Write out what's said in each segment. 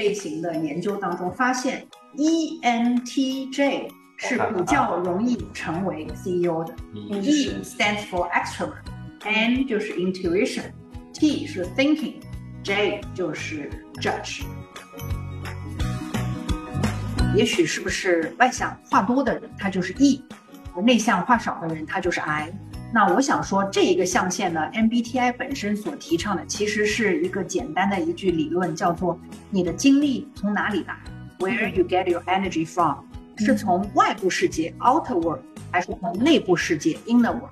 类型的研究当中发现，ENTJ 是比较容易成为 CEO 的。E stands for extrovert，N 就是 intuition，T 是 thinking，J 就是 judge。也许是不是外向话多的人，他就是 E；内向话少的人，他就是 I。那我想说，这一个象限呢，MBTI 本身所提倡的，其实是一个简单的一句理论，叫做你的精力从哪里来？Where you get your energy from？是从外部世界 （outer world） 还是从内部世界 （inner world）？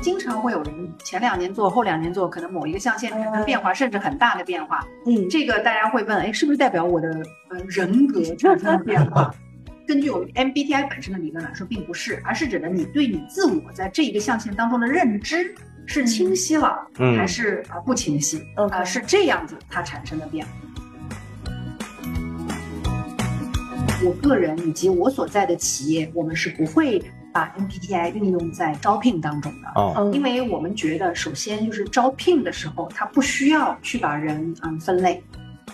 经常会有人前两年做，后两年做，可能某一个象限产生变化，甚至很大的变化。嗯，这个大家会问，哎，是不是代表我的呃人格产生了变化？根据我们 MBTI 本身的理论来说，并不是，而是指的你对你自我在这一个象限当中的认知是清晰了，还是啊不清晰？啊，是这样子它产生的变化。我个人以及我所在的企业，我们是不会把 MBTI 运用在招聘当中的，哦，因为我们觉得，首先就是招聘的时候，它不需要去把人嗯分类。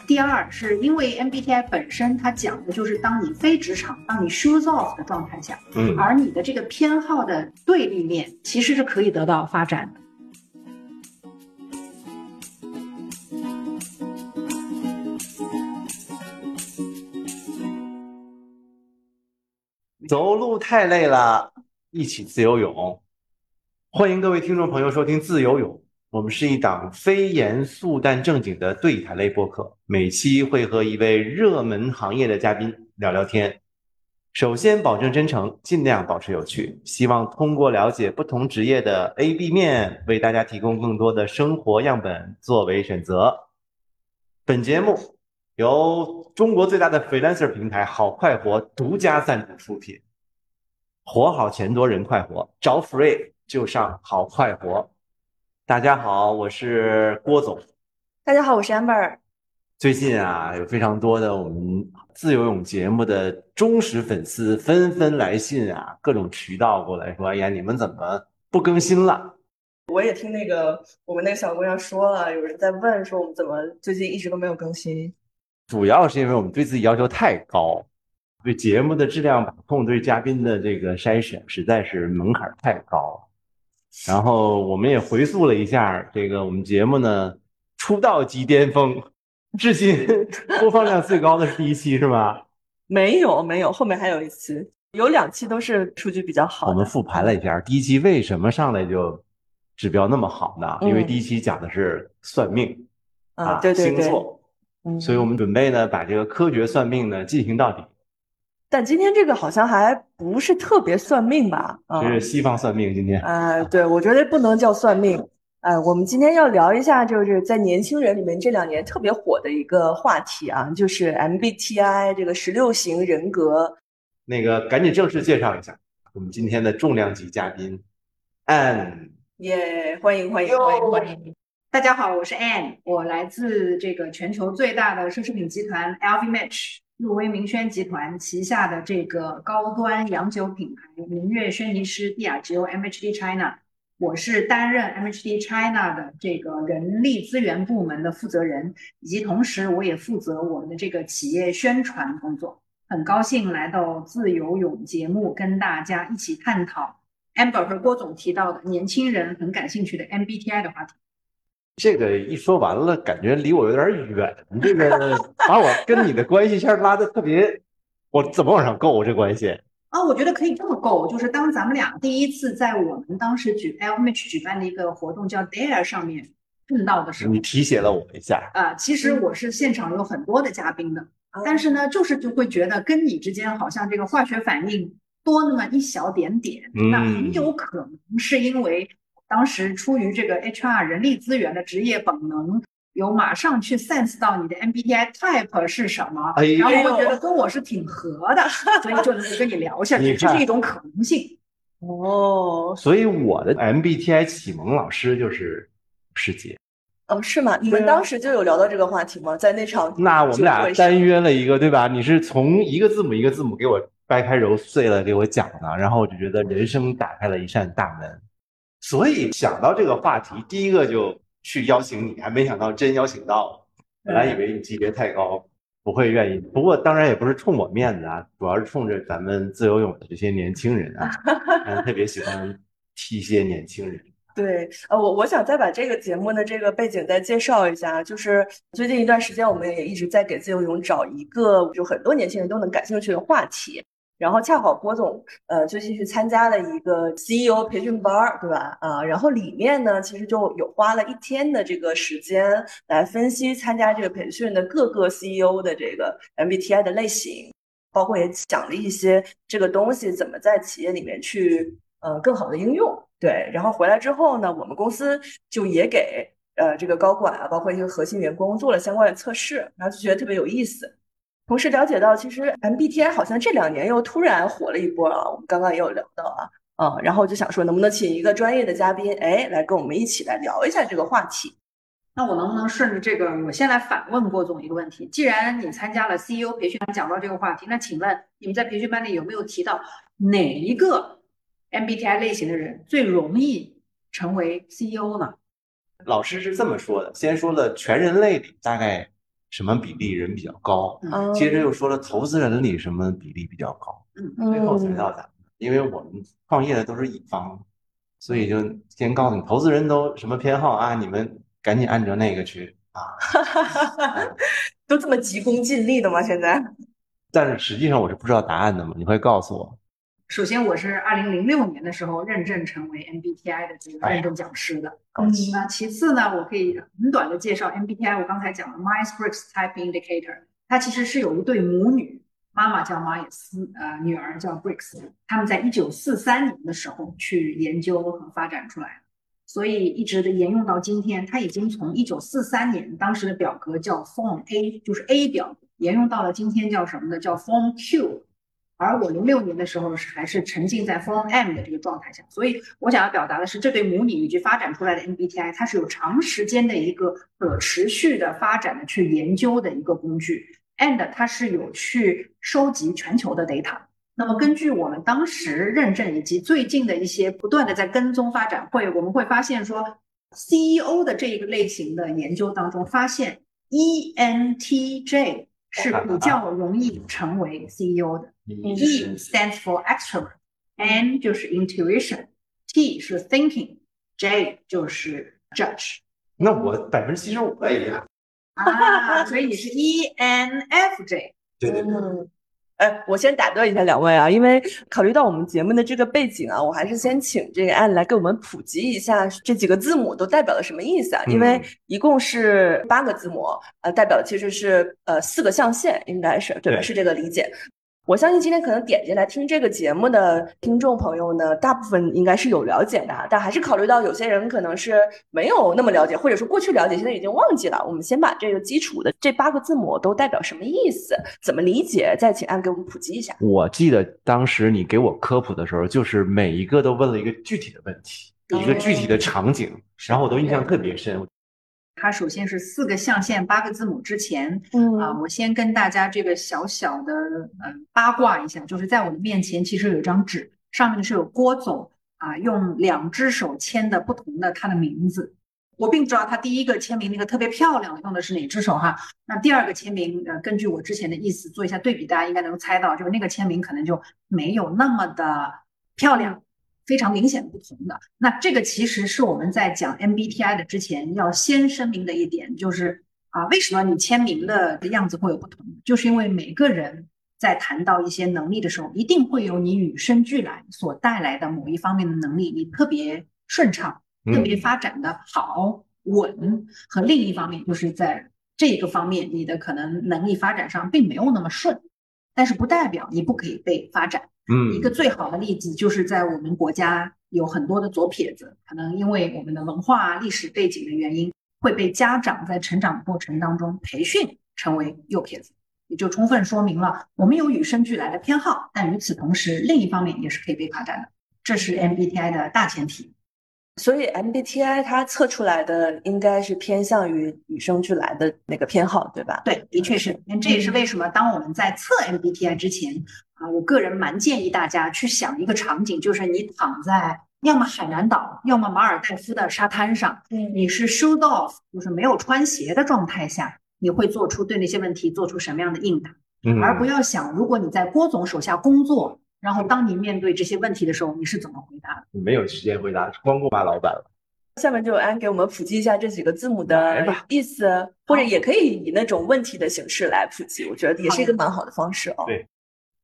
第二，是因为 MBTI 本身它讲的就是当你非职场，当你 shoes off 的状态下，嗯，而你的这个偏好的对立面其实是可以得到发展的。走路太累了，一起自由泳。欢迎各位听众朋友收听自由泳。我们是一档非严肃但正经的对谈类播客，每期会和一位热门行业的嘉宾聊聊天。首先保证真诚，尽量保持有趣，希望通过了解不同职业的 A、B 面，为大家提供更多的生活样本作为选择。本节目由中国最大的 freelancer 平台好快活独家赞助出品。活好钱多人快活，找 free 就上好快活。大家好，我是郭总。大家好，我是 Amber。最近啊，有非常多的我们自由泳节目的忠实粉丝纷纷来信啊，各种渠道过来说：“哎呀，你们怎么不更新了？”我也听那个我们那个小姑娘说了，有人在问说我们怎么最近一直都没有更新。主要是因为我们对自己要求太高，对节目的质量把控，对嘉宾的这个筛选，实在是门槛太高。然后我们也回溯了一下这个我们节目呢出道即巅峰，至今 播放量最高的是第一期是吗？没有没有，后面还有一期，有两期都是数据比较好。我们复盘了一下，第一期为什么上来就指标那么好呢？因为第一期讲的是算命啊，星座，所以我们准备呢把这个科学算命呢进行到底。但今天这个好像还不是特别算命吧？这是西方算命今天。呃，对，我觉得不能叫算命。呃，我们今天要聊一下，就是在年轻人里面这两年特别火的一个话题啊，就是 MBTI 这个十六型人格。那个，赶紧正式介绍一下我们今天的重量级嘉宾，Anne。耶，欢迎欢迎欢迎欢迎！大家好，我是 Anne，我来自这个全球最大的奢侈品集团 LVMH。路威明轩集团旗下的这个高端洋酒品牌明月轩尼诗蒂亚吉欧 MHD China，我是担任 MHD China 的这个人力资源部门的负责人，以及同时我也负责我们的这个企业宣传工作。很高兴来到自由泳节目，跟大家一起探讨 Amber 和郭总提到的年轻人很感兴趣的 MBTI 的话题。这个一说完了，感觉离我有点远。这个 把我跟你的关系线拉的特别，我怎么往上够这关系？啊，我觉得可以这么够，就是当咱们俩第一次在我们当时举 LMH 举办的一个活动叫 Dare 上面碰到的时候，你提携了我一下。啊，其实我是现场有很多的嘉宾的，但是呢，就是就会觉得跟你之间好像这个化学反应多那么一小点点，那很有可能是因为。当时出于这个 HR 人力资源的职业本能，有马上去 sense 到你的 MBTI type 是什么，然后我觉得跟我是挺合的，所以就能 跟你聊下去，这是一种可能性。哦，所以我的 MBTI 启蒙老师就是师姐。哦，是吗？你们当时就有聊到这个话题吗？在那场那我们俩单约了一个，对吧？你是从一个字母一个字母给我掰开揉碎了给我讲的，然后我就觉得人生打开了一扇大门。所以想到这个话题，第一个就去邀请你，还没想到真邀请到。本来以为你级别太高，不会愿意。不过当然也不是冲我面子啊，主要是冲着咱们自由泳的这些年轻人啊，特别喜欢踢一些年轻人。对，呃，我我想再把这个节目的这个背景再介绍一下，就是最近一段时间，我们也一直在给自由泳找一个就很多年轻人都能感兴趣的话题。然后恰好郭总，呃，最近去参加了一个 CEO 培训班，对吧？啊，然后里面呢，其实就有花了一天的这个时间来分析参加这个培训的各个 CEO 的这个 MBTI 的类型，包括也讲了一些这个东西怎么在企业里面去呃更好的应用。对，然后回来之后呢，我们公司就也给呃这个高管啊，包括一些核心员工做了相关的测试，然后就觉得特别有意思。同时了解到，其实 MBTI 好像这两年又突然火了一波啊。我们刚刚也有聊到啊，嗯，然后就想说，能不能请一个专业的嘉宾，哎，来跟我们一起来聊一下这个话题。那我能不能顺着这个，我先来反问郭总一个问题：既然你参加了 CEO 培训班，讲到这个话题，那请问你们在培训班里有没有提到哪一个 MBTI 类型的人最容易成为 CEO 呢？老师是这么说的：先说了全人类里大概。什么比例人比较高？接着又说了投资人里什么比例比较高？嗯，最后才到咱们，因为我们创业的都是乙方，所以就先告诉你投资人都什么偏好啊，你们赶紧按照那个去啊。都这么急功近利的吗？现在？但是实际上我是不知道答案的嘛，你会告诉我。首先，我是二零零六年的时候认证成为 MBTI 的这个认证讲师的。嗯，那其次呢，我可以很短的介绍 MBTI。我刚才讲了 Myers-Briggs Type Indicator，它其实是有一对母女，妈妈叫马也斯，呃，女儿叫 Briggs，他们在一九四三年的时候去研究和发展出来的，所以一直的沿用到今天。它已经从一九四三年当时的表格叫 Form A，就是 A 表，沿用到了今天叫什么呢？叫 Form Q。而我零六年的时候是还是沉浸在 Form M 的这个状态下，所以我想要表达的是，这对母女以及发展出来的 MBTI，它是有长时间的一个可持续的发展的去研究的一个工具，and 它是有去收集全球的 data。那么根据我们当时认证以及最近的一些不断的在跟踪发展，会我们会发现说，CEO 的这一个类型的研究当中，发现 ENTJ 是比较容易成为 CEO 的。E stands for extrovert，N 就是 intuition，T 是 thinking，J 就是 judge。那我百分之七十五了呀。啊，所以你是 ENFJ。对对对。哎，我先打断一下两位啊，因为考虑到我们节目的这个背景啊，我还是先请这个安来给我们普及一下这几个字母都代表了什么意思啊？因为一共是八个字母，呃，代表的其实是呃四个象限，应该是对吧？是这个理解。我相信今天可能点进来听这个节目的听众朋友呢，大部分应该是有了解的，但还是考虑到有些人可能是没有那么了解，或者说过去了解，现在已经忘记了。我们先把这个基础的这八个字母都代表什么意思，怎么理解，再请安给我们普及一下。我记得当时你给我科普的时候，就是每一个都问了一个具体的问题，一个具体的场景，然后我都印象特别深。它首先是四个象限，八个字母之前，嗯啊，我先跟大家这个小小的嗯八卦一下，就是在我的面前其实有一张纸，上面是有郭总啊用两只手签的不同的他的名字，我并不知道他第一个签名那个特别漂亮用的是哪只手哈，那第二个签名呃根据我之前的意思做一下对比，大家应该能猜到，就是那个签名可能就没有那么的漂亮。非常明显不同的，那这个其实是我们在讲 MBTI 的之前要先声明的一点，就是啊，为什么你签名的样子会有不同？就是因为每个人在谈到一些能力的时候，一定会有你与生俱来所带来的某一方面的能力，你特别顺畅，特别发展的好稳，和另一方面就是在这个方面你的可能能力发展上并没有那么顺，但是不代表你不可以被发展。嗯，一个最好的例子就是在我们国家有很多的左撇子，可能因为我们的文化历史背景的原因，会被家长在成长过程当中培训成为右撇子，也就充分说明了我们有与生俱来的偏好，但与此同时，另一方面也是可以被发展的，这是 MBTI 的大前提。所以 MBTI 它测出来的应该是偏向于与生俱来的那个偏好，对吧？对，的确是。这也是为什么当我们在测 MBTI 之前啊，我个人蛮建议大家去想一个场景，就是你躺在要么海南岛，要么马尔代夫的沙滩上，你是 shoes off，就是没有穿鞋的状态下，你会做出对那些问题做出什么样的应答，嗯，而不要想如果你在郭总手下工作，然后当你面对这些问题的时候，你是怎么回答的？没有时间回答，光顾骂老板了。下面就安给我们普及一下这几个字母的意思，或者也可以以那种问题的形式来普及，我觉得也是一个蛮好的方式哦。对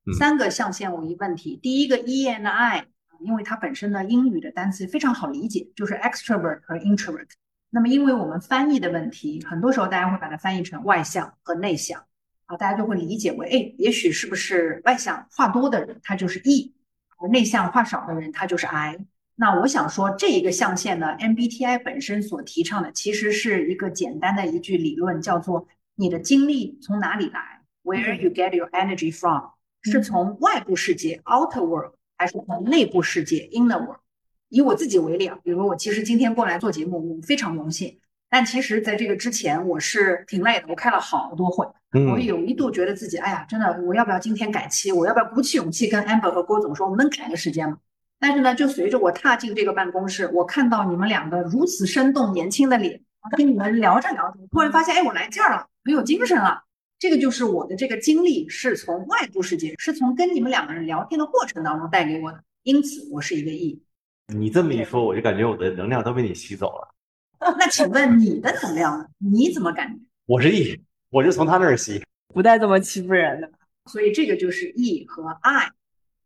嗯三个象限为问题，第一个 E and I，因为它本身呢英语的单词非常好理解，就是 extrovert 和 introvert。那么因为我们翻译的问题，很多时候大家会把它翻译成外向和内向啊，大家就会理解为，哎，也许是不是外向话多的人他就是 E，而内向话少的人他就是 I。那我想说，这一个象限呢，MBTI 本身所提倡的其实是一个简单的一句理论，叫做你的精力从哪里来，Where you get your energy from，是从外部世界 outer world，还是从内部世界 inner world？以我自己为例啊，比如我其实今天过来做节目，我非常荣幸。但其实，在这个之前，我是挺累的，我开了好多会，我嗯，有一度觉得自己，哎呀，真的，我要不要今天改期？我要不要鼓起勇气跟 Amber 和郭总说，我们能改个时间吗？但是呢，就随着我踏进这个办公室，我看到你们两个如此生动年轻的脸，跟你们聊着聊着，突然发现，哎，我来劲儿了，很有精神了。这个就是我的这个经历是从外部世界，是从跟你们两个人聊天的过程当中带给我的，因此我是一个 E。你这么一说，我就感觉我的能量都被你吸走了。那请问你的能量呢？你怎么感觉？我是 E，我是从他那儿吸，不带这么欺负人的。所以这个就是 E 和 I。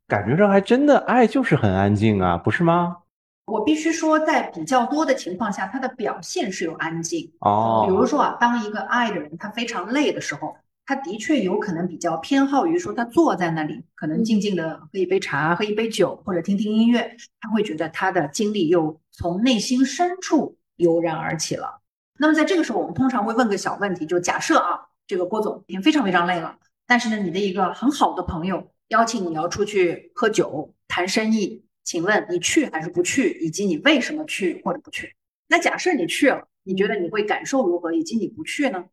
感觉上还真的爱就是很安静啊，不是吗？我必须说，在比较多的情况下，他的表现是有安静。哦，比如说啊，当一个 I 的人他非常累的时候，他的确有可能比较偏好于说他坐在那里，可能静静的喝一杯茶、喝一杯酒或者听听音乐，他会觉得他的精力又从内心深处油然而起了。那么在这个时候，我们通常会问个小问题，就假设啊，这个郭总已经非常非常累了，但是呢，你的一个很好的朋友邀请你要出去喝酒谈生意，请问你去还是不去，以及你为什么去或者不去？那假设你去了，你觉得你会感受如何？以及你不去呢？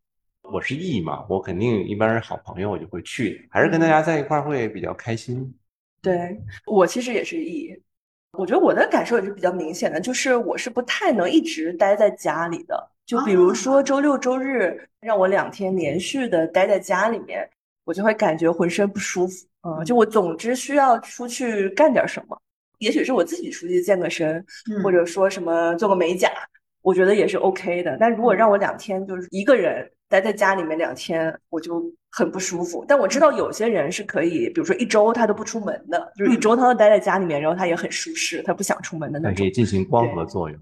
我是 E 嘛，我肯定一般是好朋友，我就会去，还是跟大家在一块儿会比较开心。对我其实也是 E，我觉得我的感受也是比较明显的，就是我是不太能一直待在家里的。就比如说周六周日让我两天连续的待在家里面，我就会感觉浑身不舒服。嗯，就我总之需要出去干点什么，也许是我自己出去健个身，嗯或者说什么做个美甲，我觉得也是 OK 的。但如果让我两天就是一个人待在家里面两天，我就很不舒服。但我知道有些人是可以，比如说一周他都不出门的，就是一周他都待在家里面，然后他也很舒适，他不想出门的那种可以。进行光合作用。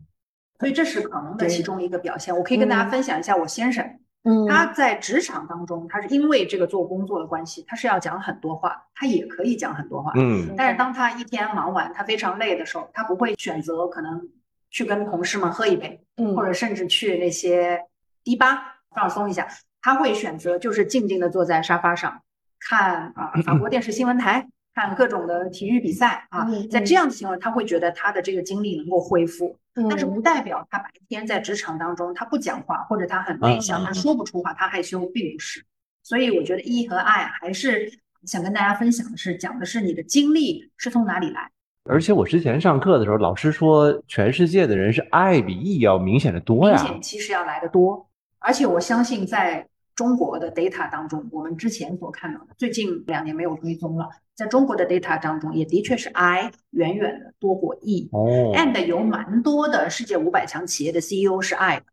所以这是可能的其中一个表现。我可以跟大家分享一下我先生，嗯他在职场当中，他是因为这个做工作的关系，他是要讲很多话，他也可以讲很多话。嗯但是当他一天忙完，他非常累的时候，他不会选择可能去跟同事们喝一杯，嗯或者甚至去那些迪吧放松一下，他会选择就是静静的坐在沙发上看啊 法国电视新闻台，看各种的体育比赛啊嗯，在这样的情况，他会觉得他的这个精力能够恢复，但是嗯不代表他白天在职场当中他不讲话，或者他很内向，嗯他说不出话，他害羞，并不是。所以我觉得 E 和 I 还是想跟大家分享的是，讲的是你的精力是从哪里来。而且我之前上课的时候，老师说全世界的人是爱比 E 要明显的多呀明呀。显其实要来的多。而且我相信，在中国的 data 当中，我们之前所看到的，最近两年没有追踪了，在中国的 data 当中，也的确是 I 远远的多过 E。哦，and 有蛮多的世界五百强企业的 CEO 是 I 的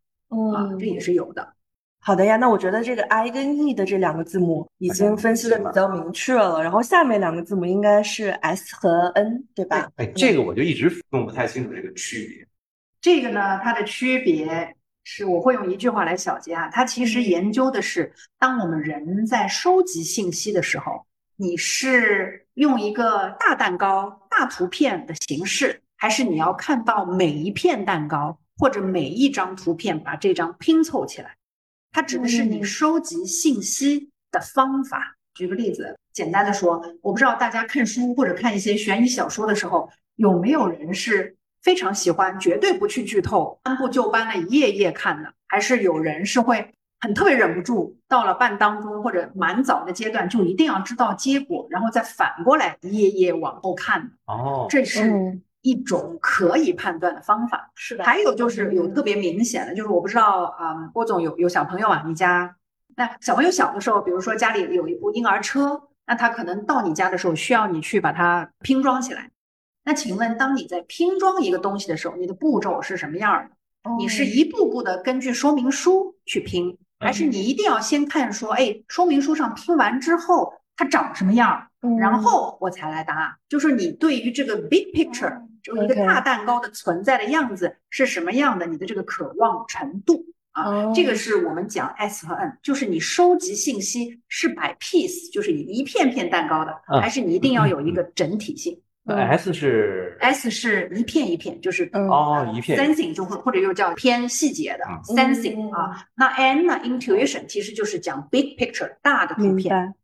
啊，嗯这也是有的。好的呀，那我觉得这个 I 跟 E 的这两个字母已经分析的比较明确了，然后下面两个字母应该是 S 和 N，对吧？哎，这个我就一直弄不太清楚这个区别。这个呢，它的区别是我会用一句话来小结啊，它其实研究的是，当我们人在收集信息的时候，你是用一个大蛋糕、大图片的形式，还是你要看到每一片蛋糕或者每一张图片，把这张拼凑起来？它指的是你嗯收集信息的方法。举个例子，简单的说，我不知道大家看书或者看一些悬疑小说的时候，有没有人是非常喜欢绝对不去剧透，按部就班的一页页看的，还是有人是会很特别忍不住，到了半当中或者蛮早的阶段就一定要知道结果，然后再反过来一页页往后看的？哦，这是嗯一种可以判断的方法。是的还有就是有特别明显的，就是我不知道啊、郭总有有小朋友啊，你家那小朋友小的时候，比如说家里有一部婴儿车，那他可能到你家的时候需要你去把它拼装起来。那请问，当你在拼装一个东西的时候，你的步骤是什么样的？你是一步步的根据说明书去拼，还是你一定要先看说，哎，说明书上拼完之后它长什么样，然后我才来答？就是你对于这个 big picture，就一个大蛋糕的存在的样子是什么样的，你的这个渴望程度啊，这个是我们讲 S 和 N，就是你收集信息是摆 piece，就是你一片片蛋糕的，还是你一定要有一个整体性？那 S 是 S 是一片一片，就是哦一片 sensing 就会或者又叫偏细节的 sensing 啊。那 N 呢 intuition 其实就是讲 big picture 大的图片。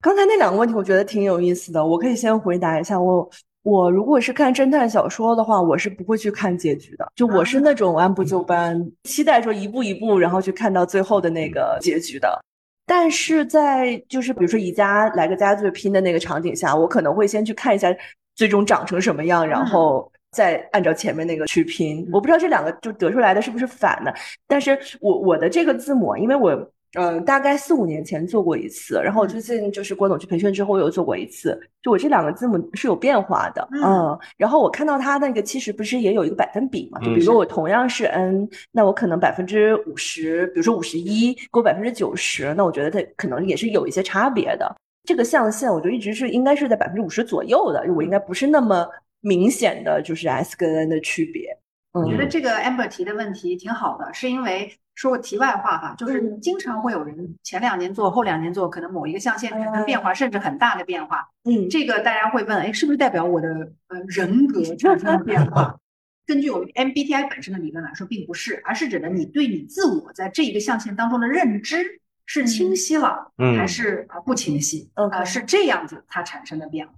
刚才那两个问题我觉得挺有意思的，我可以先回答一下。我我如果是看侦探小说的话，我是不会去看结局的，就我是那种按部就班，期待说一步一步，然后去看到最后的那个结局的。但是在就是比如说宜家来个家最拼的那个场景下，我可能会先去看一下。最终长成什么样，然后再按照前面那个去拼。我不知道这两个就得出来的是不是反的，但是我我的这个字母，因为我嗯大概四五年前做过一次，然后我最近就是郭总去培训之后我又做过一次，就我这两个字母是有变化的，嗯。然后我看到它那个其实不是也有一个百分比嘛？就比如说我同样是 N，那我可能百分之五十，比如说五十一，给我百分之九十，那我觉得它可能也是有一些差别的。这个象限，我就一直是应该是在百分之五十左右的，我应该不是那么明显的就是 S 跟 N 的区别。我觉得这个 Amber 提的问题挺好的，是因为说个题外话哈，就是经常会有人前两年做，后两年做，可能某一个象限产生变化，甚至很大的变化。嗯，这个大家会问，哎，是不是代表我的呃人格产生了变化？根据我们 MBTI 本身的理论来说，并不是，而是指的你对你自我在这一个象限当中的认知。是清晰了，还是啊不清晰？呃，是这样子它产生的变化。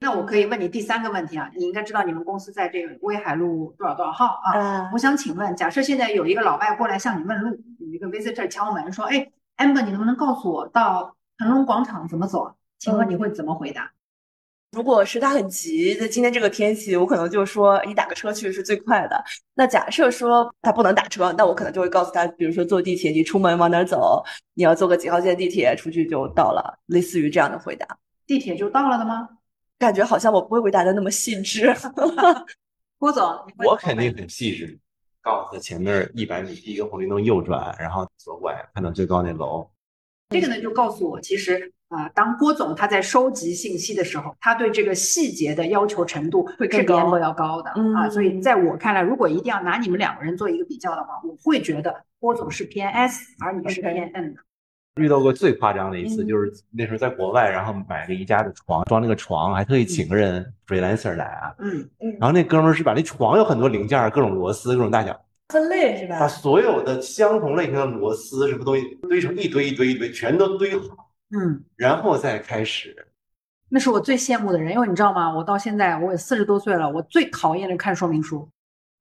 那我可以问你第三个问题啊，你应该知道你们公司在这个威海路多少多少号啊？我想请问，假设现在有一个老外过来向你问路，有一个 visitor 敲门说：“哎，amber，你能不能告诉我到腾龙广场怎么走？”请问你会怎么回答？如果是他很急，在今天这个天气，我可能就说你打个车去是最快的。那假设说他不能打车，那我可能就会告诉他，比如说坐地铁，你出门往哪走，你要坐个几号线地铁出去就到了，类似于这样的回答。地铁就到了的吗？感觉好像我不会回答的那么细致。郭总，我肯定很细致，告诉他前面一百米第一个红绿灯右转，然后左拐看到最高那楼。这个呢，就告诉我其实。啊，当郭总他在收集信息的时候，他对这个细节的要求程度会比 amber 要高的啊。所以在我看来，如果一定要拿你们两个人做一个比较的话，我会觉得郭总是偏 S，而你是偏 N 的。遇到过最夸张的一次，就是那时候在国外，然后买了一家的床，装那个床，还特意请个人 freelancer 来啊。嗯嗯。然后那哥们儿是把那床有很多零件，各种螺丝，各种大小，分类是吧？把所有的相同类型的螺丝什么东西堆成一堆一堆一堆，全都堆好。嗯，然后再开始，那是我最羡慕的人，因为你知道吗？我到现在我也四十多岁了，我最讨厌的看说明书。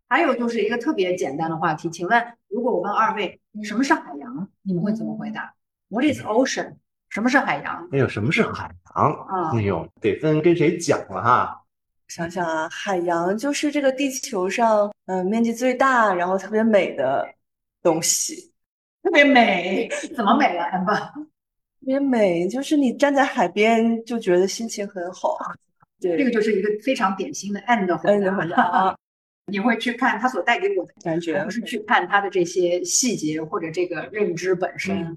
还有就是一个特别简单的话题，请问，如果我问二位什么是海洋，你们会怎么回答？What is ocean？什么是海洋？哎呦，什么是海洋？啊，哎呦，得分跟谁讲了哈。想想啊，海洋就是这个地球上嗯面积最大，然后特别美的东西，特别美，怎么美了？amber？特别美，就是你站在海边就觉得心情很好。对，这个就是一个非常典型的 and 的回答。你会去看它所带给我的感觉，而不是去看它的这些细节或者这个认知本身。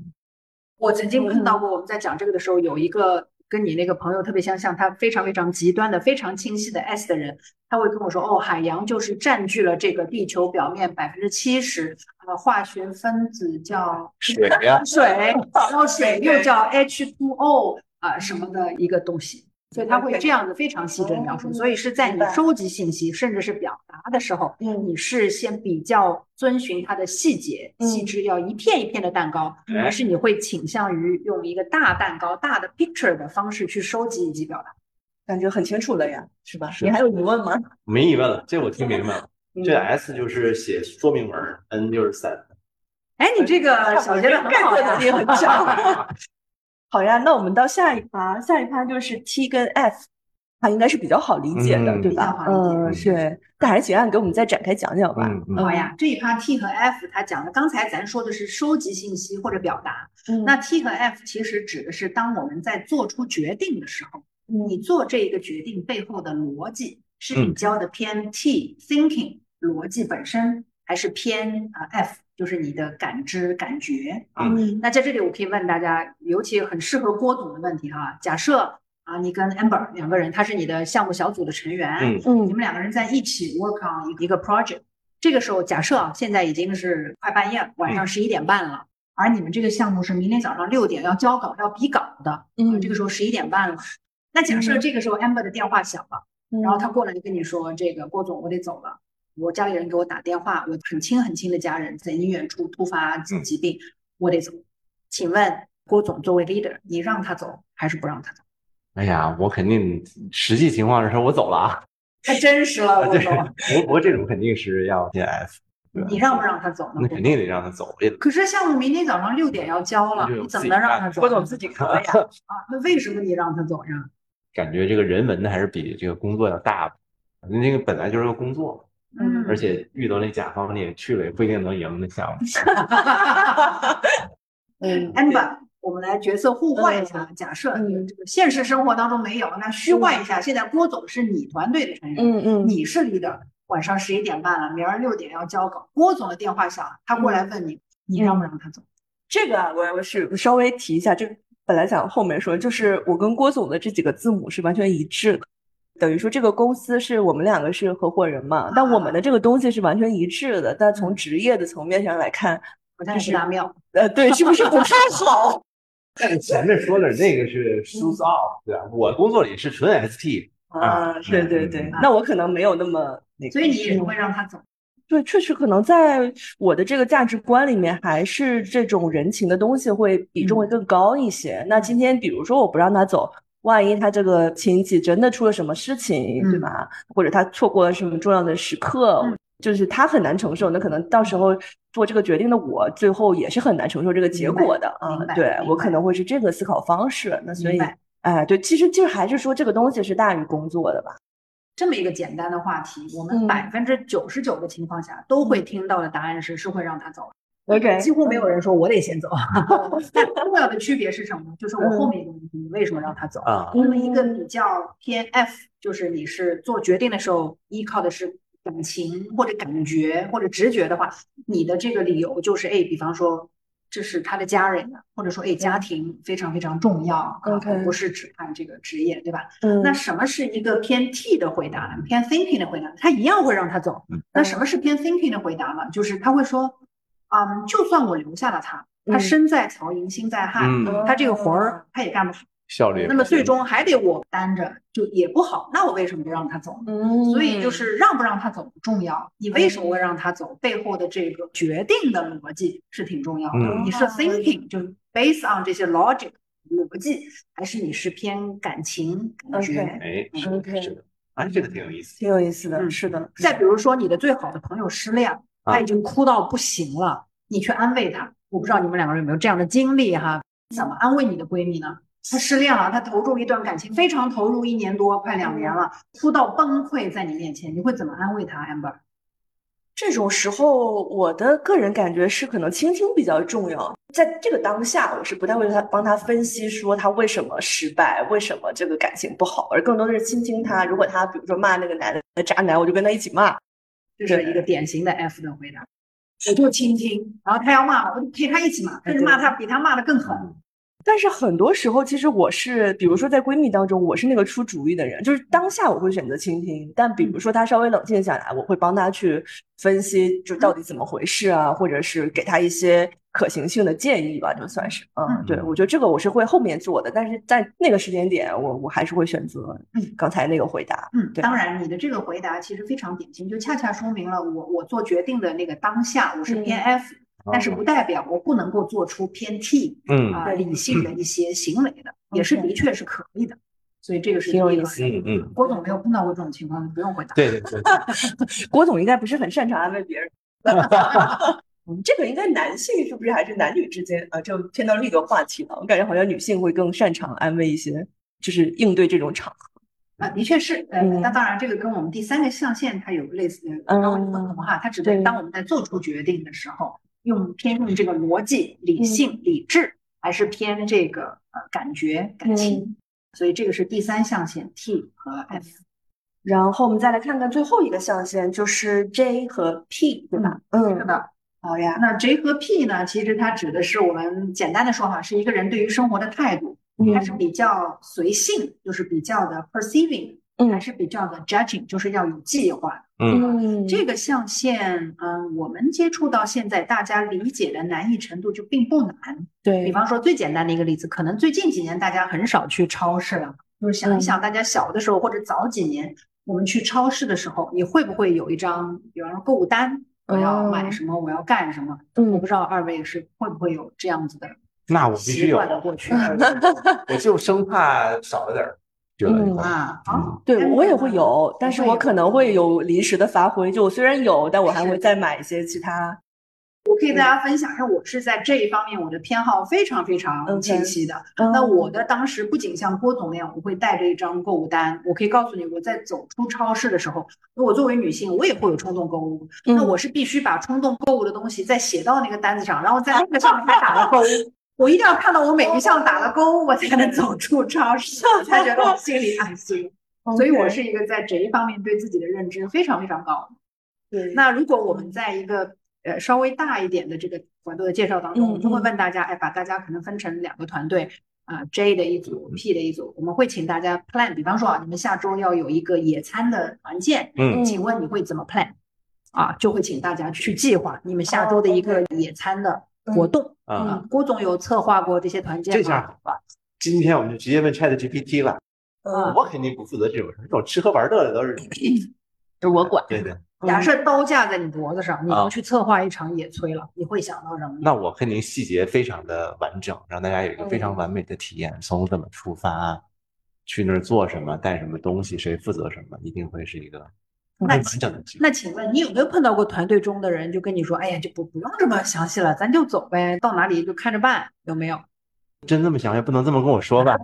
我曾经碰到过，我们在讲这个的时候，有一个。跟你那个朋友特别相像，他非常非常极端的、非常清晰的 S 的人，他会跟我说：“哦，海洋就是占据了这个地球表面百分之七十，呃，化学分子叫水呀，水，然后水又叫 H2O 啊什么的一个东西。”所以他会这样子非常细致的描述，所以是在你收集信息甚至是表达的时候，你是先比较遵循它的细节细致，要一片一片的蛋糕，而是你会倾向于用一个大蛋糕、大的 picture 的方式去收集以及表达？感觉很清楚了呀，是吧？你还有疑问吗？没疑问了，这我听明白了。这 S 就是写说明文，N 就是 set。哎，你这个小学的很好呀，很强。好呀，那我们到下一趴，下一趴就是 T 跟 F。它应该是比较好理解的，嗯对吧？比较好理嗯，解对。但还是请按给我们再展开讲讲吧。嗯嗯好呀，这一趴 T 和 F 它讲的，刚才咱说的是收集信息或者表达，嗯那 T 和 F 其实指的是当我们在做出决定的时候，你做这一个决定背后的逻辑是比嗯较的偏 T thinking 逻辑本身，还是偏啊 F 就是你的感知感觉啊？嗯。那在这里我可以问大家，尤其很适合郭总的问题哈，假设啊你跟 Amber 两个人，他是你的项目小组的成员，嗯你嗯们两个人在一起 work on 一个 project，这个时候假设啊，现在已经是快半夜了，晚上十一点半了，而你们这个项目是明天早上六点要交稿要比稿的，啊嗯。这个时候十一点半了，那假设嗯。这个时候 Amber 的电话响了，嗯。然后他过来就跟你说，这个郭总我得走了，我家里人给我打电话，我很亲很亲的家人在医院出突发嗯疾病，我得走，请问郭总作为 leader，你让他走还是不让他走？哎呀，我肯定实际情况是说我走了啊。太真实了，郭对，总，不不过这种肯定是要先 F，对吧你让不让他走呢？那肯定得让他走，可是项目明天早上六点要交了你怎么能让他走？郭 总自己可以呀。啊，那为什么你让他走呀？感觉这个人文的还是比这个工作要大。那这个本来就是个工作，嗯而且遇到那甲方你也去了，也不一定能赢的项目。嗯 Amber，我们来角色互换一下。假设嗯这个现实生活当中没有，那虚幻一下，现在郭总是你团队的成员，嗯嗯你是 leader，晚上十一点半了，明儿六点要交稿，郭总的电话响，他过来问你，你让不让他走？这个啊，我我是稍微提一下，这个本来想后面说，就是我跟郭总的这几个字母是完全一致的，等于说这个公司是我们两个是合伙人嘛，但我们的这个东西是完全一致的，但从职业的层面上来看，不太是大妙，呃，对，是不是不太好？但是前面说的那个是 shoes off，对吧？我工作里是纯 ST，啊，对对对嗯，那我可能没有那么那个，所以你也是嗯会让他走。对，确实可能在我的这个价值观里面，还是这种人情的东西会比重会更高一些。那今天比如说我不让他走，万一他这个亲戚真的出了什么事情，对嗯吧？或者他错过了什么重要的时刻，嗯就是他很难承受，那可能到时候做这个决定的我，最后也是很难承受这个结果的啊对我可能会是这个思考方式。那所以哎，对，其实就是还是说这个东西是大于工作的吧。这么一个简单的话题，我嗯们百分之九十九的情况下都会听到的答案是是会让他走。OK，几乎没有人说我得先走。但重要的区别是什么？就是我后面一个问题，你为什么让他走？啊，那么一个比较偏 F，就是你是做决定的时候依靠的是感情或者感觉或者直觉的话，你的这个理由就是哎，比方说这是他的家人呀，或者说哎家庭非常非常重要，啊 OK 而不是只看这个职业，对吧？嗯那什么是一个偏 T 的回答呢？偏 thinking 的回答，他一样会让他走嗯。那什么是偏 thinking 的回答呢？就是他会说，嗯，就算我留下了他，他嗯身在曹营心在汉，嗯，他这个活儿他也干不好，效率。那么最终还得我担着，就也不好。那我为什么不让他走呢？嗯，所以就是让不让他走不重要，你为什么会让他走？背后的这个决定的逻辑是挺重要的。嗯你是 thinking 就是 based on 这些 logic 逻辑，还是你是偏感情感觉 OK 哎，是的 OK 是的，哎，这个挺有意思。挺有意思的，嗯是的。再比如说，你的最好的朋友失恋，啊他已经哭到不行了，你去安慰他。我不知道你们两个人有没有这样的经历哈？怎么安慰你的闺蜜呢？她失恋了，她投入一段感情，非常投入，一年多，快两年了，哭到崩溃在你面前，你会怎么安慰她，amber？这种时候，我的个人感觉是可能倾听比较重要。在这个当下，我是不太会他帮他分析说他为什么失败，为什么这个感情不好，而更多的是倾听他。如果他比如说骂那个男的渣男，我就跟他一起骂。这是一个典型的 F 的回答。我就倾听，然后他要骂我，我就陪他一起骂，但是骂他比他骂的更狠。但是很多时候，其实我是，比如说在闺蜜当中，我是那个出主意的人，就是当下我会选择倾听，但比如说她稍微冷静下来，我会帮她去分析，就到底怎么回事啊，或者是给她一些可行性的建议吧，就算是，嗯，嗯。对，我觉得这个我是会后面做的，但是在那个时间点，我我还是会选择嗯。刚才那个回答，嗯，对。当然，你的这个回答其实非常典型，就恰恰说明了我我做决定的那个当下，我是偏 F，、但是不代表我不能够做出偏替嗯啊、理性的一些行为的，也是的确是可以的。所以这个是第一个挺有意思嗯嗯，郭总没有碰到过这种情况，不用回答。对对对，郭总应该不是很擅长安慰别人。嗯，这个应该男性是不是还是男女之间啊？就偏到另一个话题了。我感觉好像女性会更擅长安慰一些，就是应对这种场合。啊，的确是，呃，嗯那当然，这个跟我们第三个象限它有类似的嗯稍微不同哈，它只对是当我们在做出决定的时候，用偏用这个逻辑、嗯。理性、理智，还是偏这个呃感觉、感情，嗯。所以这个是第三象限 T 和 F。然后我们再来看看最后一个象限，就是 J 和 P，对吧？嗯，是的，好呀，那 J 和 P 呢，其实它指的是我们简单的说哈，是一个人对于生活的态度，它是嗯比较随性，就是比较的 perceiving，嗯还是比较的 judging，就是要有计划。嗯，嗯，这个象限，嗯，我们接触到现在，大家理解的难易程度就并不难。对。比，方说最简单的一个例子，可能最近几年大家很少去超市了，就是想一嗯。想，大家小的时候或者早几年，我们去超市的时候，你会不会有一张，比方说购物单，我要买哦什么，我要干什么？我嗯不知道二位是会不会有这样子的那我必须习有，惯的过去。我就生怕少了点儿，觉得嗯啊？好，对，我也会有，但是我可能会有临时的发挥。就我虽然有，但我还会再买一些其他。我可以跟大家分享一下，我是在这一方面我的偏好非常非常清晰的。嗯那我的当时不仅像郭总那样，我会带着一张购物单，我可以告诉你，我在走出超市的时候，那我作为女性，我也会有冲动购物，那嗯我是必须把冲动购物的东西再写到那个单子上，然后 在那个上面还打了勾。我一定要看到我每一项打了勾，我才能走出超市，我 才觉得我心里安心。所以我是一个在这一方面对自己的认知非常非常高。对，那如果我们在一个呃稍微大一点的这个团队的介绍当中，嗯我们就会嗯。问大家，哎，把大家可能分成两个团队啊、j 的一组，P 的一组，我们会请大家 plan，比方说啊，你们下周要有一个野餐的团建，嗯。请问你会怎么 plan？啊，就会请大家去计划你们下周的一个野餐的活动啊，啊。郭总有策划过这些团建吗？这下好了，今天我们就直接问 Chat GPT 了。嗯，我肯定不负责这种事，这种吃喝玩乐的都是就是我管。对对。假设刀架在你脖子上，你啊要去策划一场野炊了，你会想到什么？那我肯定细节非常的完整，让大家有一个非常完美的体验。从怎么出发，去那儿做什么，带什么东西，谁负责什么，一定会是一个很那。那请问你有没有碰到过团队中的人就跟你说，哎呀，就不不用这么详细了，咱就走呗，到哪里就看着办，有没有？真这么想也不能这么跟我说吧？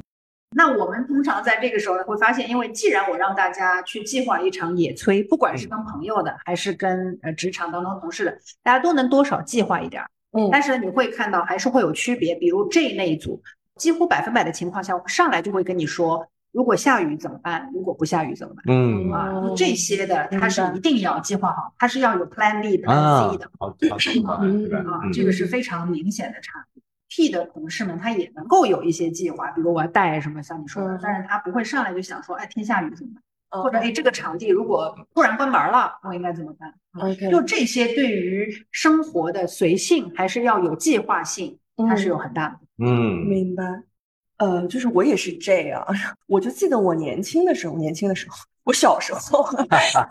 那我们通常在这个时候，会发现，因为既然我让大家去计划一场野炊，不管是跟朋友的，还是跟呃职场当中同事的，大家都能多少计划一点儿。嗯但是你会看到还是会有区别，比如这那一组，几乎百分百的情况下，我上来就会跟你说，如果下雨怎么办？如果不下雨怎么办？嗯啊哦，这些的它是一定要计划好，它是要有 Plan B、Plan 啊 C 的。，好好这个是非常明显的差别。P 的同事们他也能够有一些计划，比如我要带什么，像你说的嗯，但是他不会上来就想说，哎，天下雨怎么办？嗯或者哎，这个场地如果突然关门了，我应该怎么办？OK，就这些对于生活的随性还是要有计划性，它是有很大的。嗯，明白。呃，就是我也是这样，我就记得我年轻的时候，年轻的时候，我小时候，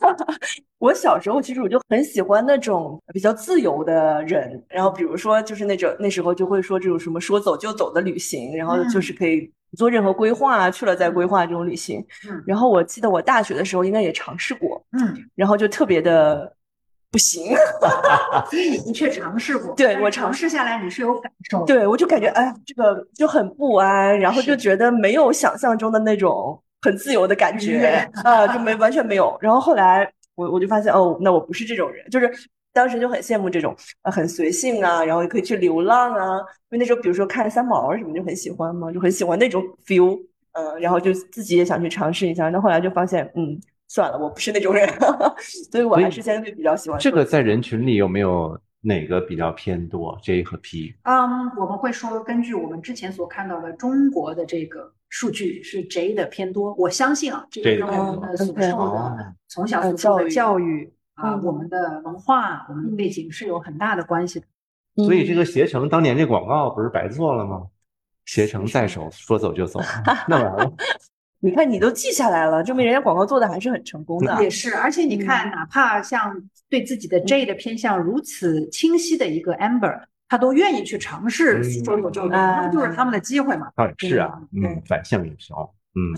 我小时候其实我就很喜欢那种比较自由的人，然后比如说就是那种那时候就会说这种什么说走就走的旅行，然后就是可以不做任何规划，去了再规划这种旅行。嗯。然后我记得我大学的时候应该也尝试过，嗯，然后就特别的不行。所以你的确尝试过，对我尝尝试下来你是有感受的。对，我就感觉哎呀，这个就很不安，然后就觉得没有想象中的那种很自由的感觉啊，就没完全没有。然后后来我我就发现哦，那我不是这种人，就是当时就很羡慕这种呃很随性啊，然后也可以去流浪啊，因为那时候比如说看三毛什么就很喜欢嘛，就很喜欢那种 feel，嗯、然后就自己也想去尝试一下。那后来就发现嗯。算了，我不是那种人，所以我还是相对比较喜欢这个在人群里有没有哪个比较偏多？J 和 P？嗯，我们会说，根据我们之前所看到的中国的这个数据是 J 的偏多。我相信啊，这个 J 的跟我们的所受多的从小呃所受的教育啊，嗯我们的文化、我们的背景是有很大的关系的。所以这个携程当年这广告不是白做了吗？携程在手，说走就走，那完了。你看你都记下来了，证明人家广告做的还是很成功的。也是，而且你看，哪怕像对自己的 J 的偏向如此清晰的一个 Amber，他都愿意去尝试嗯说有就走，啊那不就是他们的机会嘛？是啊，嗯，反向营销，嗯，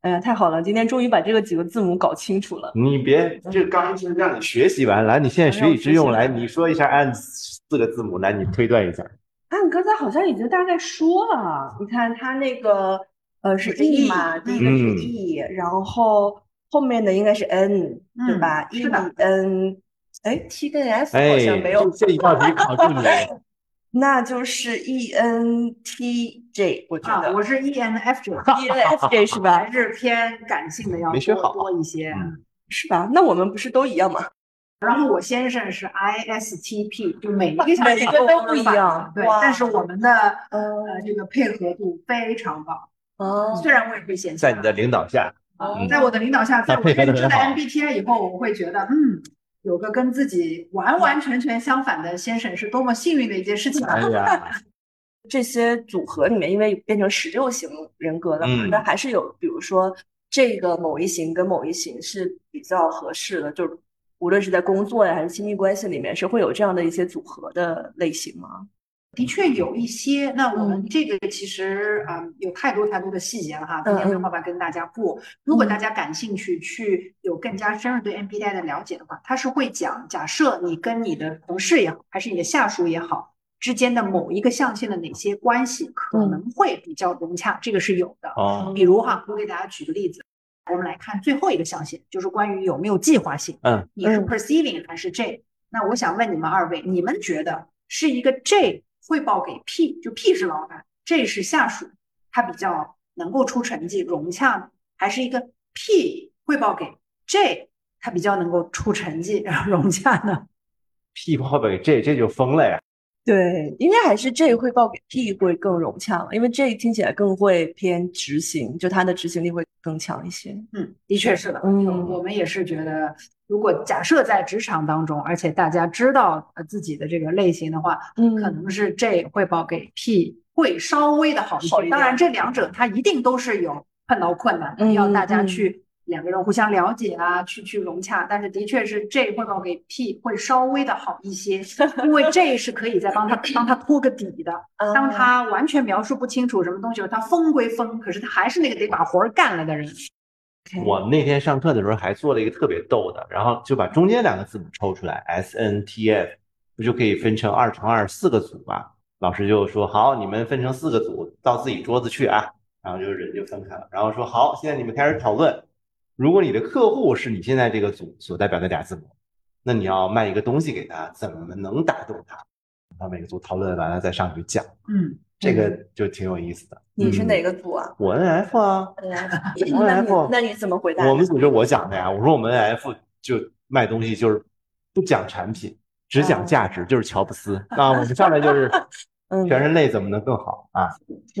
哎呀，太好了！今天终于把这个几个字母搞清楚了。你别这刚是让你学习完，来，你现在学以致用，来，你说一下按四个字母，来，你推断一下。啊，你刚才好像已经大概说了。你看他那个呃是是 E E，嘛，第一个是嗯 E，然后后面的应该是 N，对嗯吧？E 比 N，哎，T 跟 F 好哎，像没有，这这一道题考住你了。那就是 E N T J，我觉啊，得我是 ENFJ，E N F J 是吧？还是偏感性的 要多没学好多一些。嗯是吧？那我们不是都一样吗？然后我先生是 ISTP，就每 一个小时每一个都不一样对，但是我们的呃嗯这个配合度非常棒。哦虽然我也会嫌弃他，在你的领导下，哦在我的领导下，在我认知了 MBTI 以后，我会觉得，嗯，有个跟自己完完全全相反的先生是多么幸运的一件事情啊！哎，这些组合里面，因为变成十六型人格了嘛，嗯那还是有，比如说这个某一型跟某一型是比较合适的，就无论是在工作呀还是亲密关系里面，是会有这样的一些组合的类型吗？的确有一些，那我们嗯这个其实啊、嗯有太多太多的细节了哈，今天没有办法跟大家过。如果大嗯家感兴趣，去有更加深入对 MBTI 的了解的话，它是会讲，假设你跟你的同事也好，还是你的下属也好，之间的某一个象限的哪些关系可嗯能会比较融洽，这个是有的。哦，比如哈，我给大家举个例子，我们来看最后一个象限，就是关于有没有计划性。嗯，你是嗯 perceiving 还是 J？那我想问你们二位，你们觉得是一个 J 汇报给 P，就 P 是老板，J 是下属，他比较能够出成绩融洽呢，还是一个 P 汇报给 J，他比较能够出成绩然后融洽呢？屁泡给 J，这就疯了呀！对，应该还是 J 会报给 P 会更融洽，因为 J 听起来更会偏执行，就他的执行力会更强一些。嗯，的确是的。嗯就我们也是觉得，如果假设在职场当中，而且大家知道呃自己的这个类型的话，嗯可能是 J 汇报给 P 会稍微的好一些。好一当然，这两者它一定都是有碰到困难的，嗯要大家嗯去两个人互相了解啊，去去融洽。但是的确是 J 汇报给 P 会稍微的好一些，因为 J 是可以再帮他帮他托个底的。当嗯他完全描述不清楚什么东西，他疯归疯，可是他还是那个得把活儿干了的人。我那天上课的时候还做了一个特别逗的，然后就把中间两个字母抽出来，S N T F，不就可以分成二乘二四个组吗？老师就说好，你们分成四个组，到自己桌子去啊。然后就人就分开了，然后说好，现在你们开始讨论。如果你的客户是你现在这个组所代表的俩字母，那你要卖一个东西给他，怎么能打动他？然后每个组讨论完了再上去讲，嗯，这个就挺有意思的。你是哪个？组啊？我 N F 啊。那你 NF 那你怎么回答？我们组就我讲的呀，我说我们 NF 就卖东西就是不讲产品，只讲价值，就是乔布斯啊。我们上来就是嗯。全人类怎么能更好啊？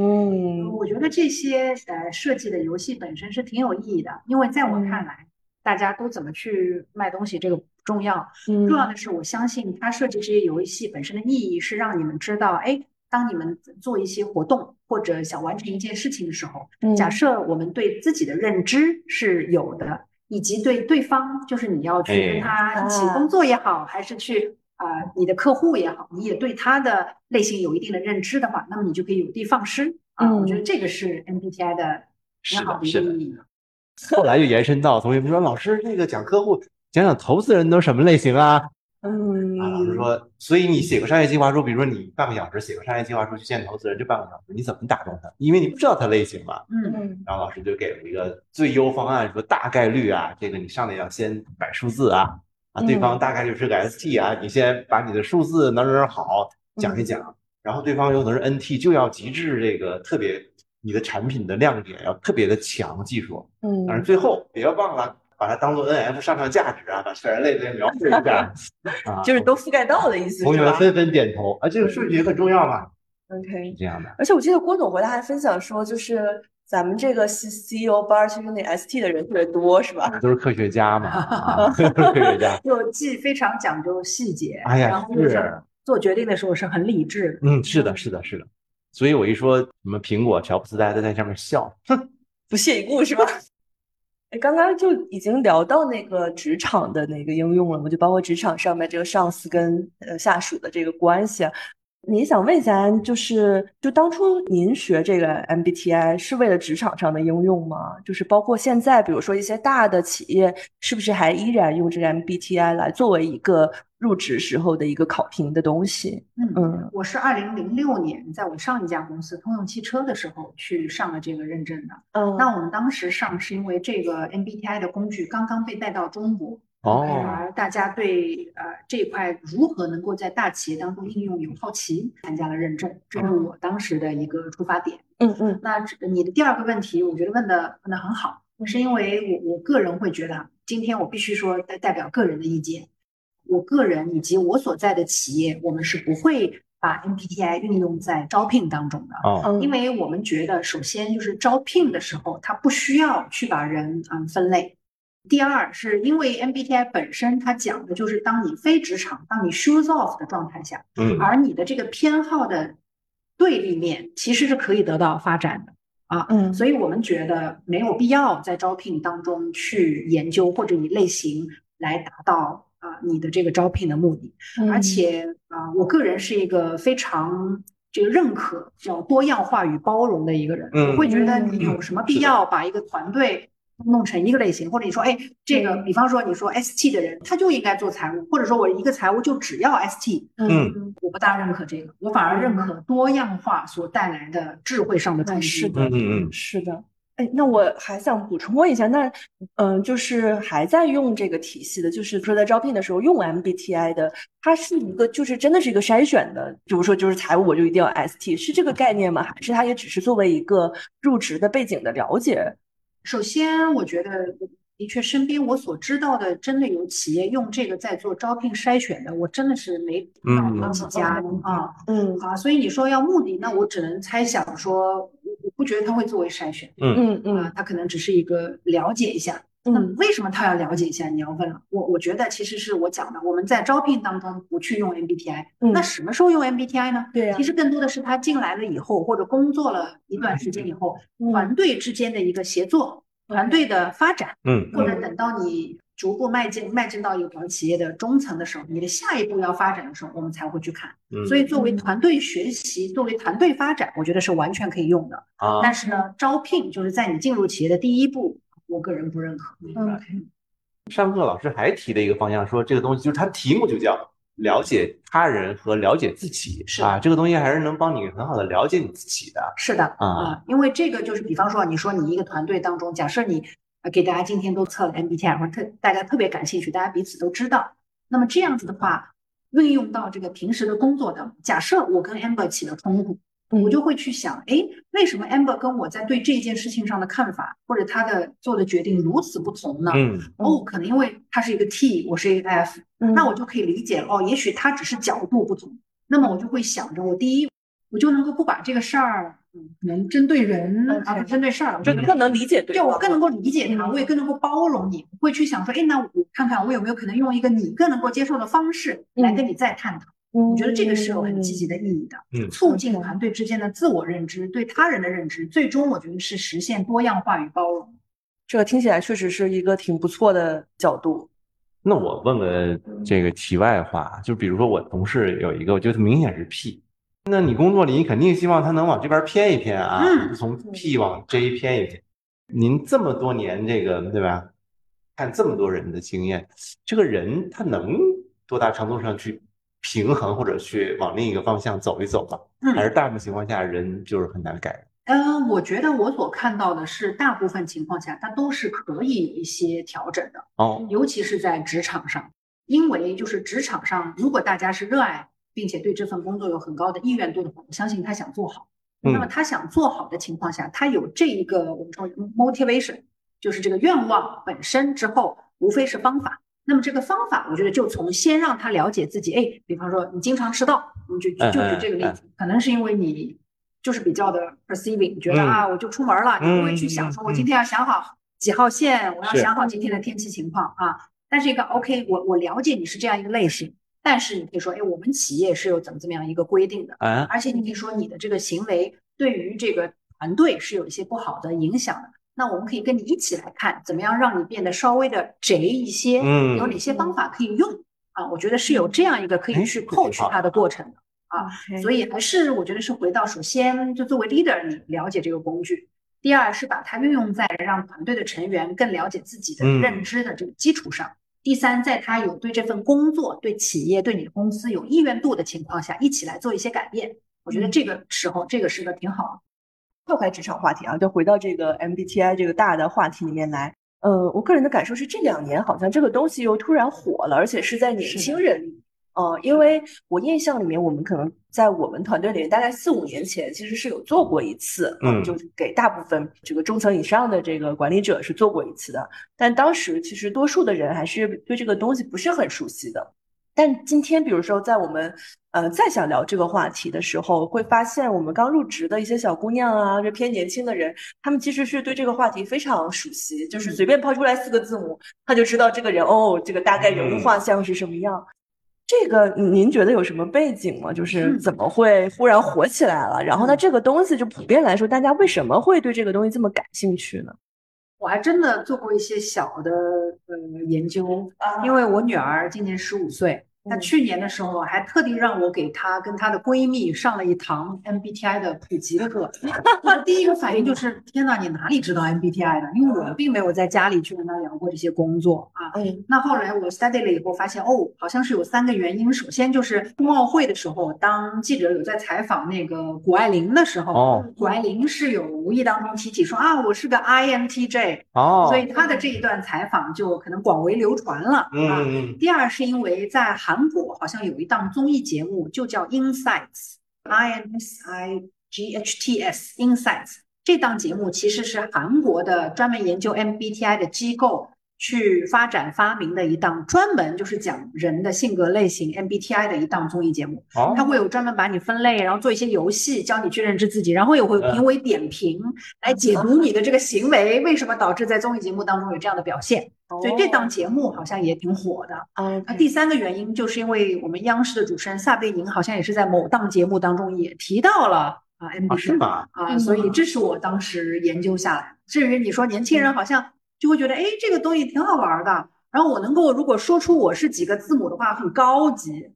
嗯。我觉得这些呃设计的游戏本身是挺有意义的，因为在我嗯。看来，大家都怎么去卖东西这个不重要，嗯。重要的是我相信他设计这些游戏本身的意义是让你们知道，哎，当你们做一些活动或者想完成一件事情的时候，嗯。假设我们对自己的认知是有的，以及对对方，就是你要去跟他一起哎工作也好，还是去啊、呃你的客户也好，你也对他的类型有一定的认知的话，那么你就可以有的放矢啊。嗯我觉得这个是 MBTI 的是挺好的一个意义。后来就延伸到同学们说，老师那个讲客户，讲讲投资人都什么类型啊？嗯啊，老师说，所以你写个商业计划书，比如说你半个小时写个商业计划书去见投资人，这半个小时你怎么打动他？因为你不知道他类型嘛。嗯嗯然后老师就给了一个最优方案，说大概率啊，这个你上来要先摆数字啊，啊，对方嗯大概就是个 ST 啊，你先把你的数字哪哪哪好讲一讲，然后对方有可能是 NT，就要极致这个特别你的产品的亮点要特别的强技术，嗯但是最后别忘了把它当做 NF 上上价值啊，把全人类再描绘一下 啊，就是都覆盖到的意思同学们纷纷点头啊，这个数据也很重要嘛，？OK 是。这样的。而且我记得郭总回来还分享说，就是咱们这个 C CEO 班儿，其实那 ST 的人特别多，是吧？都是科学家嘛，啊，都是科学家。就既非常讲究细节，哎呀然后又是是做决定的时候是很理智的。嗯，是的，是的，是的。所以我一说什么苹果、乔布斯，大家都在上面笑。哼，不屑一顾是吧？哎，刚刚就已经聊到那个职场的那个应用了嘛，就包括职场上面这个上司跟呃下属的这个关系啊。你想问一下，就是就当初您学这个 MBTI 是为了职场上的应用吗？就是包括现在，比如说一些大的企业，是不是还依然用这个 MBTI 来作为一个入职时候的一个考评的东西？嗯嗯我是二零零六年在我上一家公司通用汽车的时候去上了这个认证的。嗯那我们当时上是因为这个 MBTI 的工具刚刚被带到中国，哦，而大家对呃这一块如何能够在大企业当中应用有好奇，参加了认证，这是我当时的一个出发点。嗯嗯那这你的第二个问题，我觉得问的问的很好，是因为我我个人会觉得，今天我必须说代代表个人的意见，我个人以及我所在的企业，我们是不会把 MBTI 运用在招聘当中的。因为我们觉得，首先就是招聘的时候，它不需要去把人嗯分类。第二，是因为 MBTI 本身它讲的就是当你非职场，当你 shoes off 的状态下，嗯而你的这个偏好的对立面其实是可以得到发展的啊。嗯所以我们觉得没有必要在招聘当中去研究或者以类型来达到啊你的这个招聘的目的。嗯而且啊、我个人是一个非常这个认可叫多样化与包容的一个人。嗯我会觉得你有什么必要把一个团队弄成一个类型，或者你说，哎，这个，嗯比方说你说 ST 的人，他就应该做财务，或者说我一个财务就只要 ST，嗯我不大认可这个，我反而认可多样化所带来的智慧上的冲击。哎是的嗯嗯嗯，是的。哎，那我还想补充问一下，那嗯、就是还在用这个体系的，就是说在招聘的时候用 MBTI 的，它是一个就是真的是一个筛选的，比如说就是财务我就一定要 ST，是这个概念吗？还是它也只是作为一个入职的背景的了解？首先，我觉得的确身边我所知道的，真的有企业用这个在做招聘筛选的，我真的是没看到过几家嗯啊嗯啊，所以你说要目的，那我只能猜想说，我我不觉得他会作为筛选嗯嗯啊，他可能只是一个了解一下。那为什么他要了解一下？你要问了，我我觉得其实是我讲的，我们在招聘当中不去用 MBTI，嗯那什么时候用 MBTI 呢？对呀。其实更多的是他进来了以后，或者工作了一段时间以后，嗯。团队之间的一个协作，团队的发展，嗯或者等到你逐步迈进迈进到一个企业的中层的时候，你的下一步要发展的时候，我们才会去看。嗯，所以作为嗯。团队学习，作为团队发展，我觉得是完全可以用的。啊，但是呢，招聘就是在你进入企业的第一步，我个人不认可。嗯上课老师还提了一个方向，说这个东西就是它题目就叫了解他人和了解自己是啊，这个东西还是能帮你很好的了解你自己的。是的啊啊，因为这个就是，比方说，你说你一个团队当中，假设你呃给大家今天都测了 MBTI，或者特大家特别感兴趣，大家彼此都知道，那么这样子的话，运用到这个平时的工作当中，假设我跟 Amber 起了冲突，嗯我就会去想，哎，为什么 Amber 跟我在对这件事情上的看法，或者他的做的决定如此不同呢？嗯。哦，可能因为他是一个 T，我是一个 F，嗯。那我就可以理解了哦，也许他只是角度不同，那么我就会想着，我第一，我就能够不把这个事儿，嗯，可能针对人而不是针对事儿，就就更能理解对方就我更能够理解他，嗯。我也更能够包容你，我会去想说，哎，那我看看我有没有可能用一个你更能够接受的方式来跟你再探讨。我觉得这个是有很积极的意义的，嗯。促进团队之间的自我认知，对他人的认知，最终我觉得是实现多样化与包容。这个听起来确实是一个挺不错的角度。那我问个这个题外话，就比如说我同事有一个，我觉得明显是 P，那你工作里你肯定希望他能往这边偏一偏啊，嗯。从 P 往 J 偏一偏。您这么多年这个对吧，看这么多人的经验，这个人他能多大程度上去平衡或者去往另一个方向走一走吧？嗯还是大部分情况下人就是很难改？嗯，我觉得我所看到的是，大部分情况下它都是可以有一些调整的，哦，尤其是在职场上，因为就是职场上，如果大家是热爱并且对这份工作有很高的意愿度的话，我相信他想做好。那么嗯他想做好的情况下，他有这一个我们说 motivation，就是这个愿望本身之后，无非是方法。那么这个方法，我觉得就从先让他了解自己，哎，比方说你经常迟到，我们就就举这个例嗯子，可能是因为你就是比较的 perceiving，觉得嗯啊，我就出门了，你不会去嗯想说我嗯今天要想好几号线，我要想好今天的天气情况啊。但是一个 OK，我我了解你是这样一个类型，但是你可以说，哎，我们企业是有怎么怎么样一个规定的，啊，而且你可以说你的这个行为对于这个团队是有一些不好的影响的。那我们可以跟你一起来看，怎么样让你变得稍微的贼一些，嗯有哪些方法可以用啊？我觉得是有这样一个可以哎去扣取它的过程的。啊。所以还是我觉得是回到首先就作为 leader，你了解这个工具；第二是把它运用在让团队的成员更了解自己的嗯认知的这个基础上；第三，在他有对这份工作、对企业、对你的公司有意愿度的情况下，一起来做一些改变。我觉得嗯这个时候，这个是个挺好。跳开职场话题啊，就回到这个 MBTI 这个大的话题里面来。呃，我个人的感受是，这两年好像这个东西又突然火了，而且是在年轻人里。呃，因为我印象里面，我们可能在我们团队里面，大概四五年前其实是有做过一次，呃嗯就是给大部分这个中层以上的这个管理者是做过一次的。但当时其实多数的人还是对这个东西不是很熟悉的。但今天，比如说在我们呃再想聊这个话题的时候，会发现我们刚入职的一些小姑娘啊，这偏年轻的人，他们其实是对这个话题非常熟悉，就是随便抛出来四个字母，他就知道这个人哦，这个大概人物画像是什么样。这个您您觉得有什么背景吗？就是嗯怎么会忽然火起来了？然后呢，嗯这个东西就普遍来说，大家为什么会对这个东西这么感兴趣呢？我还真的做过一些小的呃研究，啊因为我女儿今年十五岁，她嗯去年的时候还特地让我给她跟她的闺蜜上了一堂 MBTI 的普及课。我第一个反应就是：天呐，你哪里知道 MBTI 的？因为我并没有在家里去跟她聊过这些工作啊。嗯那后来我 study 了以后，发现哦，好像是有三个原因。首先就是冬奥会的时候，当记者有在采访那个谷爱凌的时候，哦谷爱凌是有无意当中提起说啊，我是个 INTJ，哦，所以她的这一段采访就可能广为流传了啊。嗯嗯第二是因为在韩国好像有一档综艺节目，就叫 Insights，I N S I G H T S Insights。这档节目其实是韩国的专门研究 MBTI 的机构去发展发明的一档专门就是讲人的性格类型 MBTI 的一档综艺节目。哦它会有专门把你分类，然后做一些游戏，教你去认知自己，然后也会嗯评为点评来解读你的这个行为为什么导致在综艺节目当中有这样的表现。所以这档节目好像也挺火的。哦那第三个原因就是因为我们央视的主持人撒贝宁好像也是在某档节目当中也提到了啊啊 MBTI 是吧？啊，嗯所以这是我当时研究下来。至于你说年轻人好像就会觉得，哎，这个东西挺好玩的，然后我能够如果说出我是几个字母的话，很高级，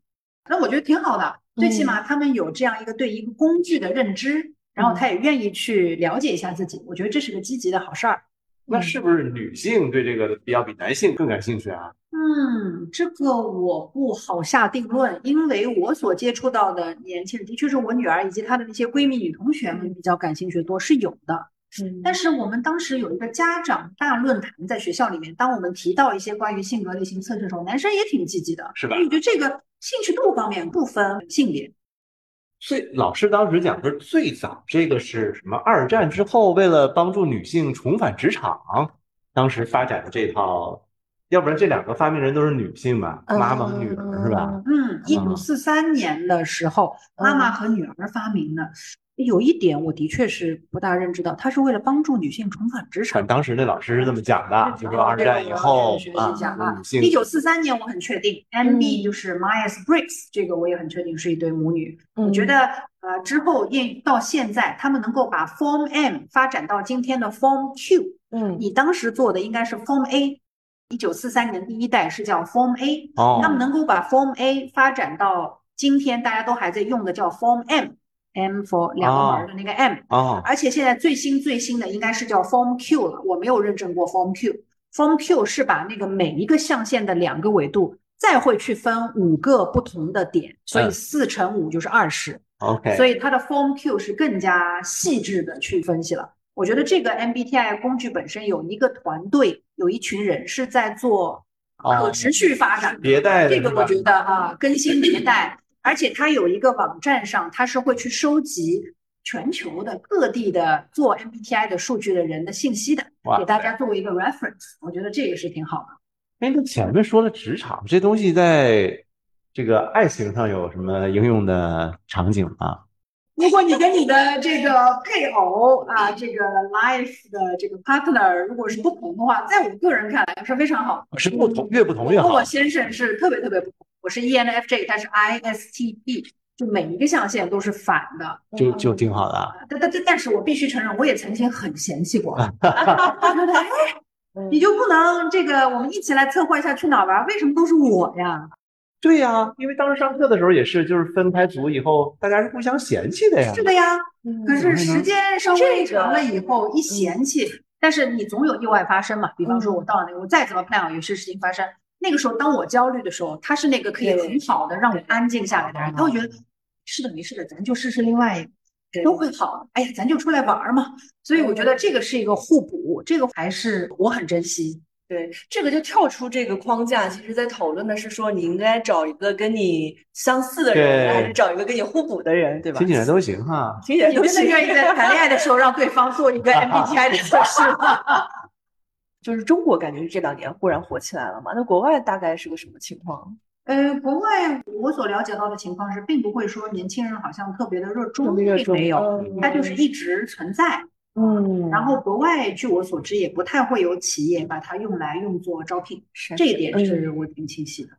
那我觉得挺好的。最起码他们有这样一个对一个工具的认知，然后他也愿意去了解一下自己，我觉得这是个积极的好事儿。那是不是女性对这个比较比男性更感兴趣啊？嗯，这个我不好下定论，因为我所接触到的年轻人，的确是我女儿以及她的那些闺蜜女同学们比较感兴趣多，是有的。嗯但是我们当时有一个家长大论坛在学校里面，当我们提到一些关于性格类型测试的时候，男生也挺积极的，是吧因为我觉得这个兴趣度方面不分性别。最老师当时讲的是最早这个是什么？二战之后，为了帮助女性重返职场，当时发展的这套，要不然这两个发明人都是女性吧？妈妈和女儿是吧？？嗯，一九四三年的时候，妈妈嗯和女儿发明的。有一点我的确是不大认知到，他是为了帮助女性重返职场。当时那老师是这么讲的，就说二战以后学习啊一下啊，女性一九四三年我很确定，MB 嗯就是 Myers Briggs，这个我也很确定是一对母女。嗯我觉得呃之后应到现在，他们能够把 Form M 发展到今天的 Form Q，嗯你当时做的应该是 Form A。一九四三年第一代是叫 Form A，哦他们能够把 Form A 发展到今天大家都还在用的叫 Form M，M for 两个门儿的那个 M，、哦而且现在最新最新的应该是叫 Form Q 了，我没有认证过 Form Q。Form Q 是把那个每一个象限的两个维度再会去分五个不同的点，所以嗯四乘五就是二十、，OK，所以它的 Form Q 是更加细致的去分析了。我觉得这个 MBTI 工具本身有一个团队，有一群人是在做可哦持续发展的。迭代的这个我觉得啊，更新迭代，而且它有一个网站上，它是会去收集全球的各地的做 MBTI 的数据的人的信息的，给大家作为一个 reference。我觉得这个是挺好的。哎，那前面说的职场这东西，在这个爱情上有什么应用的场景吗？如果你跟你的这个配偶啊，这个 life 的这个 partner 如果是不同的话，在我个人看来是非常好的。是不同，越不同越好我和我。先生是特别特别不同，我是 E ENFJ，他是 ISTP，就每一个象限都是反的。就就挺好的啊。但但但但是我必须承认，我也曾经很嫌弃过，你就不能这个，我们一起来策划一下去哪儿玩？为什么都是我呀？对呀，因为当时上课的时候也是，就是分开组以后，大家是互相嫌弃的呀。是的呀，嗯可是时间稍微长了以后，一嫌弃，但是你总有意外发生嘛。比方说，我到了那个，我再怎么 plan，有些事情发生。那个时候，当我焦虑的时候，他是那个可以很好的让我安静下来的人，他会觉得是的，没事的，咱就试试另外一个。都会好，哎呀，咱就出来玩嘛，所以我觉得这个是一个互补，这个还是我很珍惜。对，这个就跳出这个框架，其实在讨论的是说，你应该找一个跟你相似的人，还是找一个跟你互补的人，对吧？听起来都行哈。听起来都你真的行。愿意在谈恋爱的时候让对方做一个 MBTI 的测试吗？就是中国感觉是这两年忽然火起来了嘛，那国外大概是个什么情况？呃，国外我所了解到的情况是，并不会说年轻人好像特别的热衷，并没有，嗯它就是一直存在。嗯然后国外据我所知，也不太会有企业把它用来用作招聘，是这一点是我挺清晰的。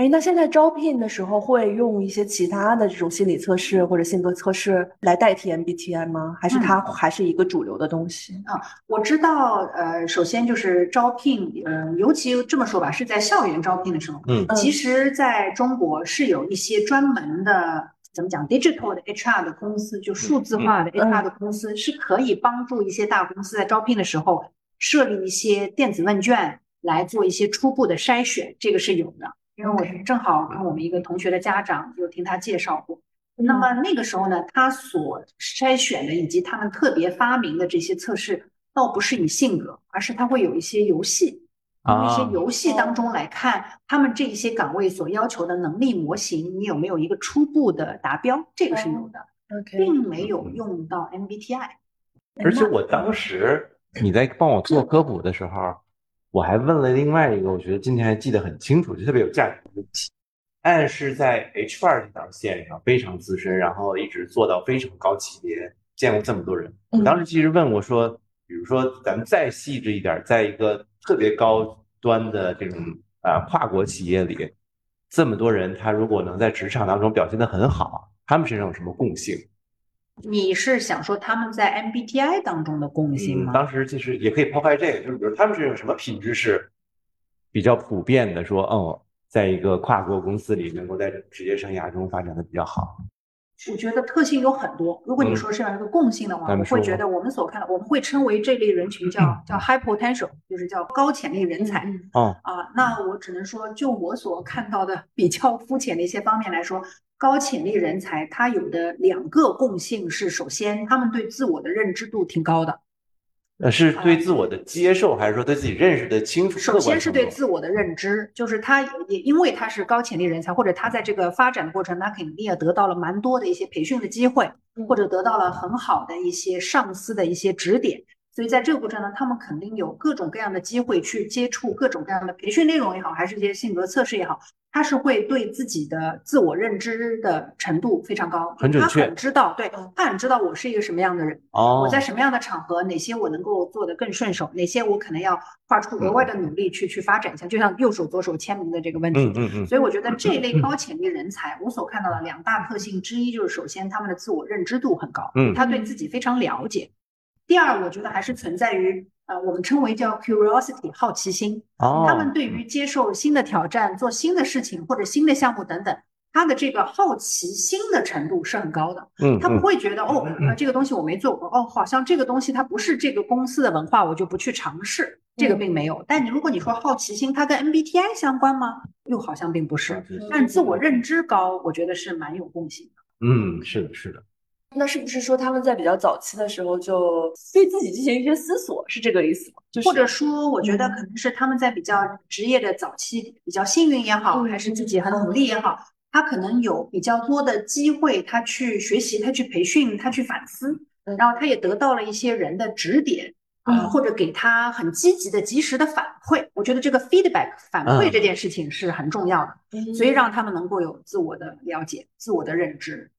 哎，那现在招聘的时候会用一些其他的这种心理测试或者性格测试来代替 MBTI 吗？还是它还是一个主流的东西啊？我知道，呃，首先就是招聘，呃，尤其这么说吧，是在校园招聘的时候，嗯其实在中国是有一些专门的，怎么讲，digital 的 HR 的公司，就数字化的 HR 的公司，是可以帮助一些大公司在招聘的时候设立一些电子问卷来做一些初步的筛选，这个是有的。因为我是正好跟我们一个同学的家长有听他介绍过，那么那个时候呢，他所筛选的以及他们特别发明的这些测试，倒不是以性格，而是他会有一些游戏，从一些啊。游戏当中来看，他们这一些岗位所要求的能力模型，你有没有一个初步的达标？这个是有的，OK，并没有用到 MBTI。而且我当时你在帮我做科普的时候，我还问了另外一个，我觉得今天还记得很清楚，就特别有价值的问题。按是在 HR 这条线上非常资深，然后一直做到非常高级别，见过这么多人。我嗯当时其实问我说，比如说咱们再细致一点，在一个特别高端的这种啊、跨国企业里，这么多人，他如果能在职场当中表现得很好，他们身上有什么共性？你是想说他们在 MBTI 当中的共性嗯，吗？当时其实也可以抛开这个，就是比如他们是有什么品质是比较普遍的，说哦，在一个跨国公司里能够在职业生涯中发展的比较好。我觉得特性有很多。如果你嗯说是要一个共性的话，我会觉得我们所看到，我们会称为这类人群叫嗯叫 high potential，就是叫高潜力人才。啊，那我只能说，就我所看到的比较肤浅的一些方面来说，高潜力人才他有的两个共性是：首先，他们对自我的认知度挺高的；呃，是对自我的接受，还是说对自己认识的清楚？首先是对自我的认知，就是他也因为他是高潜力人才，或者他在这个发展的过程，他肯定也得到了蛮多的一些培训的机会，或者得到了很好的一些上司的一些指点。所以在这个过程呢，他们肯定有各种各样的机会去接触各种各样的培训内容也好，还是一些性格测试也好，他是会对自己的自我认知的程度非常高，他很准确很知道，对嗯他很知道我是一个什么样的人，哦，我在什么样的场合，哪些我能够做得更顺手，哪些我可能要花出额外的努力去去发展一下，就像右手左手签名的这个问题。嗯嗯嗯，所以我觉得这类高潜力人才，我所看到的两大特性之一就是，首先他们的自我认知度很高，嗯他对自己非常了解。第二，我觉得还是存在于呃，我们称为叫 curiosity 好奇心，哦，他们对于接受新的挑战、做新的事情或者新的项目等等，他的这个好奇心的程度是很高的。嗯他不嗯会觉得哦，呃，这个东西我没做过，哦，好像这个东西它不是这个公司的文化，我就不去尝试。这个并没有。但你如果你说好奇心，它跟 MBTI 相关吗？又好像并不是。但自我认知高，我觉得是蛮有共性的。嗯，是的，是的，那是不是说他们在比较早期的时候就对自己进行一些思索，是这个意思吗？就是或者说，我觉得嗯可能是他们在比较职业的早期比较幸运也好，嗯还是自己很努力也好，他可能有比较多的机会，他去学习，他去培训，他去反思，嗯然后他也得到了一些人的指点。啊、嗯或者给他很积极的、及时的反馈，我觉得这个 feedback 反馈嗯这件事情是很重要的。嗯所以让他们能够有自我的了解、自我的认知。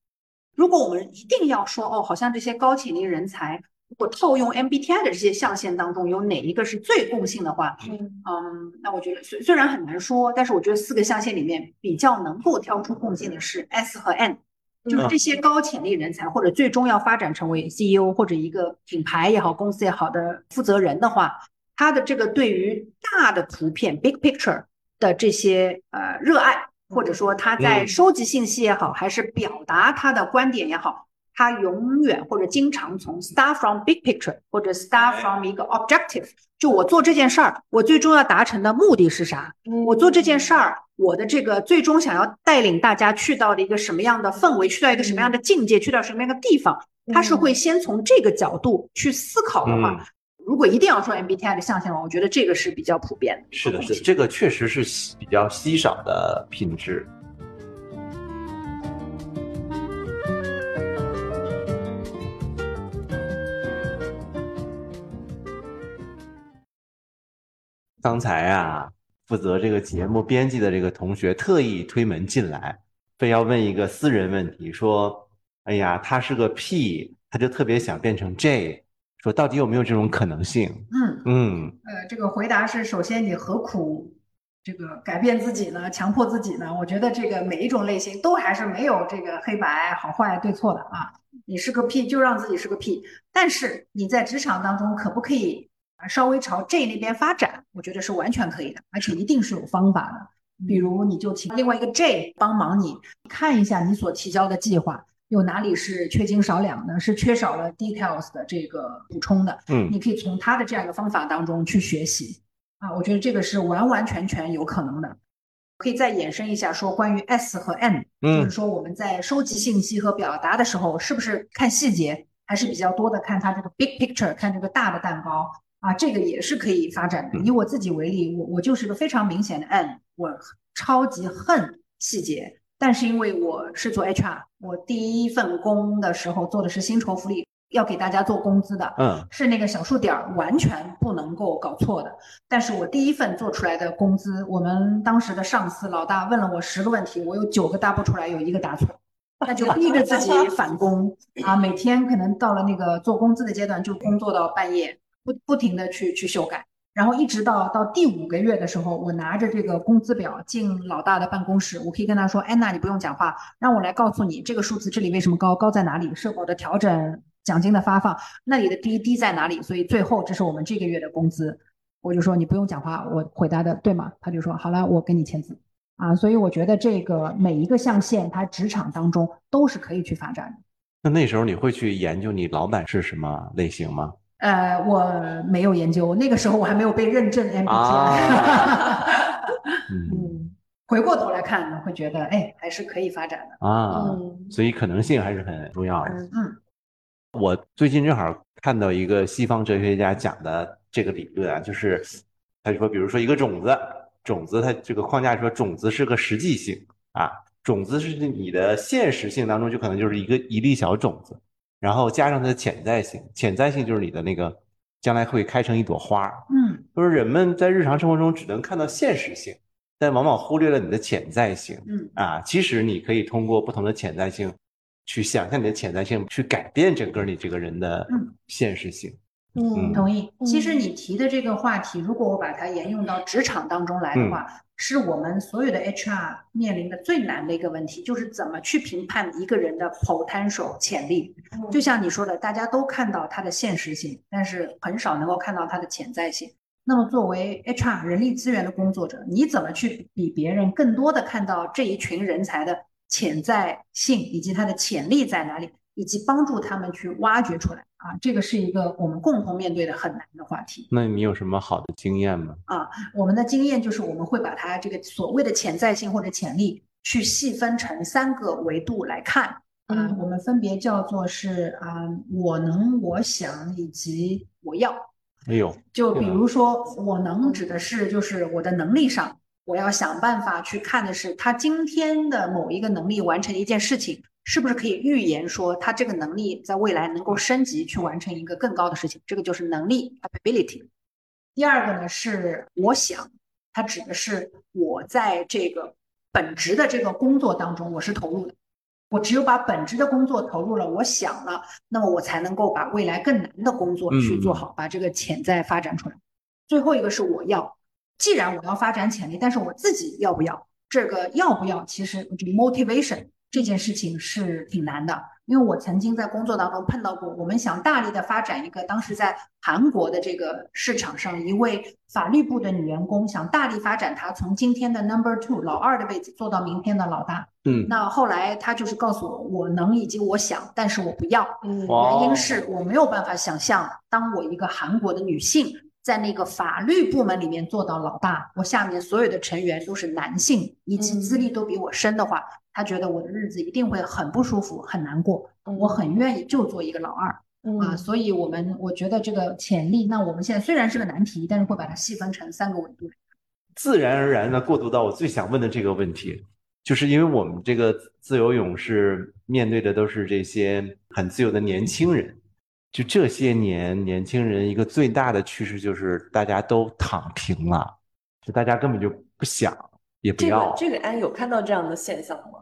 如果我们一定要说哦，好像这些高潜力人才，如果套用 MBTI 的这些象限当中有哪一个是最共性的话，嗯嗯，那我觉得虽虽然很难说，但是我觉得四个象限里面比较能够挑出共性的是 S 和 N。就是嗯这些高潜力人才，或者最终要发展成为 CEO 或者一个品牌也好、公司也好的负责人的话，他的这个对于大的图片 （big picture） 的这些呃热爱或者说他在嗯。收集信息也好，还是表达他的观点也好，他永远或者经常从 start from big picture 或者 start from 一个 objective，就我做这件事儿，我最终要达成的目的是啥？我做这件。事儿，我的这个最终想要带领大家去到的一个什么样的氛围，去到一个什么样的境界，去到什么样的地方，他是会先从这个角度去思考的话，嗯如果一定要说 MBTI 的象限的话，我觉得这个是比较普遍的。是的，是的，这个确实是稀比较稀少的品质。刚才啊，负责这个节目编辑的这个同学特意推门进来，非要问一个私人问题，说：“哎呀，他是个 P，他就特别想变成 J，说到底有没有这种可能性？”嗯，嗯，呃，这个回答是：首先，你何苦这个改变自己呢？强迫自己呢？我觉得这个每一种类型都还是没有这个黑白好坏对错的啊。你是个 P 就让自己是个 P，但是你在职场当中可不可以啊稍微朝 J 那边发展？我觉得是完全可以的，而且一定是有方法的。比如你就请另外一个 J 帮忙你看一下你所提交的计划有哪里是缺斤少两的，是缺少了 details 的这个补充的。嗯你可以从他的这样一个方法当中去学习啊，我觉得这个是完完全全有可能的。可以再延伸一下，说关于 S 和 N，就是嗯说我们在收集信息和表达的时候，是不是看细节，还是比较多的看它这个 big picture，看这个大的蛋糕啊，这个也是可以发展的。嗯以我自己为例，我我就是个非常明显的 N，我超级恨细节，但是因为我是做 HR，我第一份工的时候做的是薪酬福利，要给大家做工资的，嗯是那个小数点儿完全不能够搞错的。但是我第一份做出来的工资，我们当时的上司老大问了我十个问题，我有九个答不出来，有一个答错，那就 逼着自己返工啊，每天可能到了那个做工资的阶段，就工作到半夜，不不停的去去修改。然后一直到到第五个月的时候，我拿着这个工资表进老大的办公室，我可以跟他说：“安娜，你不用讲话，让我来告诉你这个数字这里为什么高，高在哪里，社保的调整、奖金的发放，那里的低低在哪里？所以最后这是我们这个月的工资。”我就说你不用讲话，我回答的对吗？他就说好了，我给你签字啊。所以我觉得这个每一个象限，它职场当中都是可以去发展的。那那时候你会去研究你老板是什么类型吗？呃，我没有研究，那个时候我还没有被认证 MBTI。啊 嗯嗯回过头来看呢，会觉得哎，还是可以发展的。啊，嗯所以可能性还是很重要的。嗯嗯我最近正好看到一个西方哲学家讲的这个理论啊，就是他说，比如说一个种子，种子它这个框架说种子是个实际性啊，种子是你的现实性当中就可能就是一个一粒小种子，然后加上它的潜在性，潜在性就是你的那个将来会开成一朵花儿。嗯就是人们在日常生活中只能看到现实性，但往往忽略了你的潜在性。嗯啊，其实你可以通过不同的潜在性，去想象你的潜在性，去改变整个你这个人的嗯现实性。嗯同意。其实嗯你提的这个话题，如果我把它沿用到职场当中来的话，是我们所有的 HR 面临的最难的一个问题，就是怎么去评判一个人的 potential 潜力。就像你说的，大家都看到他的现实性，但是很少能够看到他的潜在性。那么，作为 HR 人力资源的工作者，你怎么去比别人更多的看到这一群人才的潜在性以及他的潜力在哪里，以及帮助他们去挖掘出来啊？这个是一个我们共同面对的很难的话题。那你有什么好的经验吗？啊我们的经验就是，我们会把它这个所谓的潜在性或者潜力，去细分成三个维度来看。啊、嗯我们分别叫做是啊、我能、我想以及我要。哎呦，就比如说，我能指的是就是我的能力上，我要想办法去看的是他今天的某一个能力完成一件事情，是不是可以预言说他这个能力在未来能够升级去完成一个更高的事情，这个就是能力 capability。第二个呢是我想，它指的是我在这个本职的这个工作当中我是投入的。我只有把本职的工作投入了，我想了，那么我才能够把未来更难的工作去做好，把这个潜在发展出来。最后一个是我要，既然我要发展潜力，但是我自己要不要？这个要不要？其实 motivation 这件事情是挺难的。因为我曾经在工作当中碰到过，我们想大力的发展一个，当时在韩国的这个市场上，一位法律部的女员工想大力发展她从今天的 number two 老二的位置做到明天的老大。嗯，那后来她就是告诉我，我能以及我想，但是我不要。嗯原因是我没有办法想象，当我一个韩国的女性在那个法律部门里面做到老大，我下面所有的成员都是男性，以及资历都比我深的话，他觉得我的日子一定会很不舒服，很难过。我很愿意就做一个老二啊，嗯所以我们我觉得这个潜力，那我们现在虽然是个难题，但是会把它细分成三个维度。自然而然的过渡到我最想问的这个问题，就是因为我们这个自由泳是面对的都是这些很自由的年轻人，就这些年年轻人一个最大的趋势就是大家都躺平了，就大家根本就不想也不这要个。这个安有看到这样的现象吗？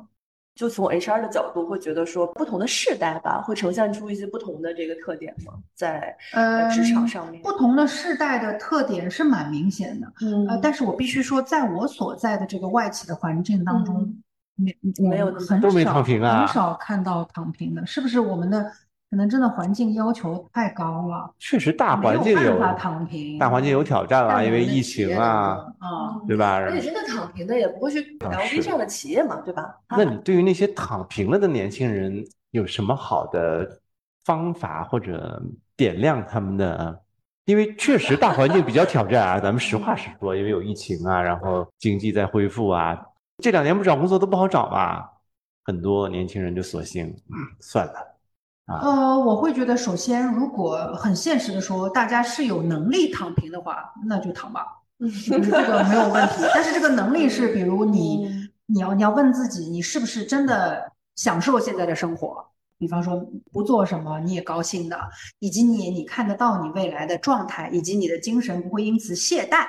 就从 HR 的角度，会觉得说不同的世代吧，会呈现出一些不同的这个特点吗？在呃职场上面不同的世代的特点是蛮明显的。嗯呃，但是我必须说，在我所在的这个外企的环境当中，没没有很都没少躺平啊很少看到躺平的，是不是？我们的可能真的环境要求太高了，确实大环境有躺平，大环境有挑战了，因为疫情啊，啊，对吧？而且真的躺平的也不会去啊 LV 是这样的企业嘛，对吧？那你对于那些躺平了的年轻人有什么好的方法或者点亮他们的？因为确实大环境比较挑战啊，咱们实话实说，因为有疫情啊，然后经济在恢复啊，这两年不找工作都不好找嘛，很多年轻人就索性嗯算了啊，呃，我会觉得，首先，如果很现实的说，大家是有能力躺平的话，那就躺吧，我觉得这个没有问题。但是这个能力是，比如你，嗯你要你要问自己，你是不是真的享受现在的生活？比方说不做什么你也高兴的，以及你你看得到你未来的状态，以及你的精神不会因此懈怠。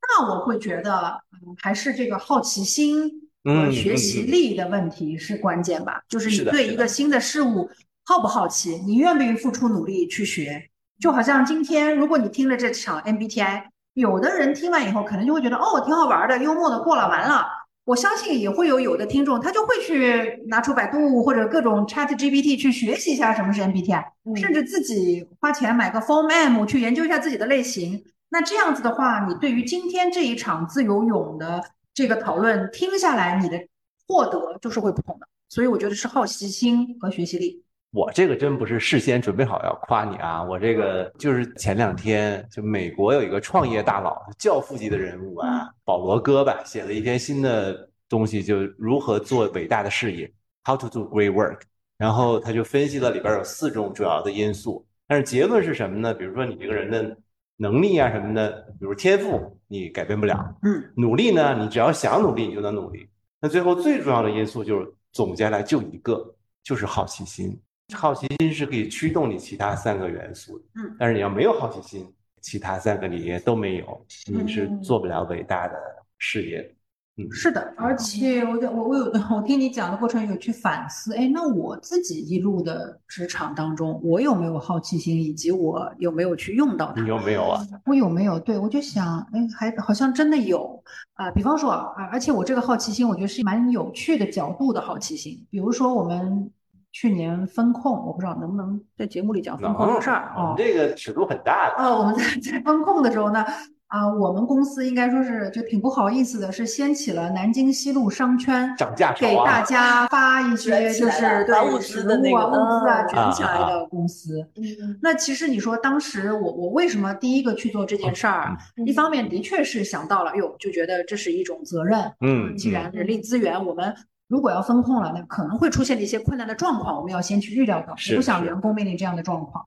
那我会觉得，嗯，还是这个好奇心和嗯学习嗯嗯力的问题是关键吧？就是你对一个新的事物好不好奇，你愿不愿意付出努力去学？就好像今天，如果你听了这场 MBTI，有的人听完以后可能就会觉得哦，挺好玩的，幽默的过了完了。我相信也会有有的听众，他就会去拿出百度或者各种 Chat GPT 去学习一下什么是 MBTI，、嗯甚至自己花钱买个 Form M 去研究一下自己的类型。那这样子的话，你对于今天这一场自由泳的这个讨论听下来，你的获得就是会不同的。所以我觉得是好奇心和学习力。我这个真不是事先准备好要夸你啊，我这个就是前两天就美国有一个创业大佬，教父级的人物啊，保罗哥吧，写了一篇新的东西，就如何做伟大的事业，How to do great work。然后他就分析了里边有四种主要的因素，但是结论是什么呢？比如说你这个人的能力啊什么的，比如天赋你改变不了，嗯，努力呢，你只要想努力，你就能努力。那最后最重要的因素就是总结来就一个，就是好奇心。好奇心是可以驱动你其他三个元素的，嗯但是你要没有好奇心，其他三个你也都没有，你是嗯做不了伟大的事业的。嗯，是的，而且我我我有我听你讲的过程有去反思，哎，那我自己一路的职场当中，我有没有好奇心，以及我有没有去用到它你？有没有啊？我有没有？对，我就想，哎，还好像真的有啊、比方说啊，而且我这个好奇心，我觉得是蛮有趣的角度的好奇心。比如说我们去年风控，我不知道能不能在节目里讲风控这个事儿我们哦。这个尺度很大的。呃，我们在在风控的时候呢，啊、我们公司应该说是就挺不好意思的，是掀起了南京西路商圈。涨价潮给大啊！家发一些就是对发物资的物啊、个物资啊嗯卷起来啊啊的公司。嗯那其实你说当时我我为什么第一个去做这件事儿？嗯一方面的确是想到了，哟，就觉得这是一种责任。嗯，既然人力资源我们如果要风控了，那可能会出现的一些困难的状况，我们要先去预料到，我不想员工面临这样的状况。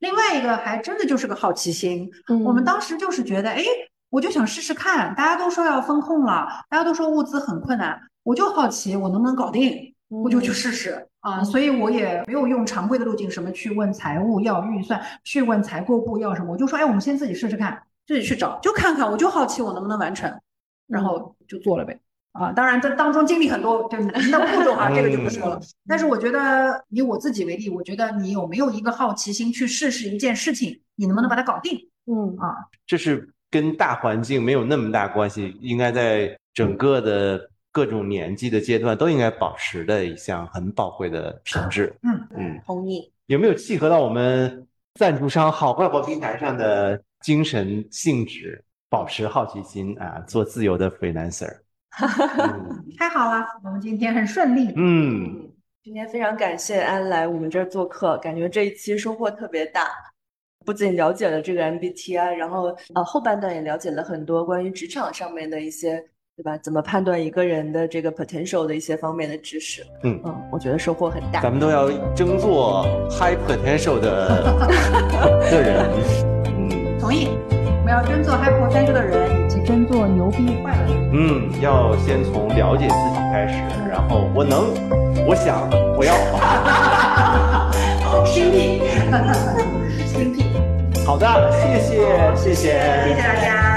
另外一个还真的就是个好奇心，嗯我们当时就是觉得，哎，我就想试试看，大家都说要风控了，大家都说物资很困难，我就好奇我能不能搞定，我就去试试啊。嗯所以我也没有用常规的路径，什么去问财务要预算，去问采购部要什么，我就说，哎，我们先自己试试看，自己去找，就看看，我就好奇我能不能完成，然后就做了呗。啊，当然这当中经历很多就难的步骤啊，这个就不说了。但是我觉得以我自己为例，我觉得你有没有一个好奇心去试试一件事情，你能不能把它搞定嗯啊？这是跟大环境没有那么大关系，应该在整个的各种年纪的阶段都应该保持的一项很宝贵的品质。嗯嗯，同意。有没有契合到我们赞助商好快活平台上的精神性质？保持好奇心啊，做自由的 freelancer。嗯 太好了，我们今天很顺利。嗯，今天非常感谢安来我们这儿做客，感觉这一期收获特别大。不仅了解了这个 MBTI，然后呃后半段也了解了很多关于职场上面的一些，对吧？怎么判断一个人的这个 potential 的一些方面的知识。嗯嗯，我觉得收获很大。咱们都要争做 high potential 的 的人。嗯同意，我们要争做 high potential 的人，以及争做牛逼坏的人。嗯，要先从了解自己开始，然后我能，我想，我要。新品，新品，好的，谢谢，谢谢，谢谢大家。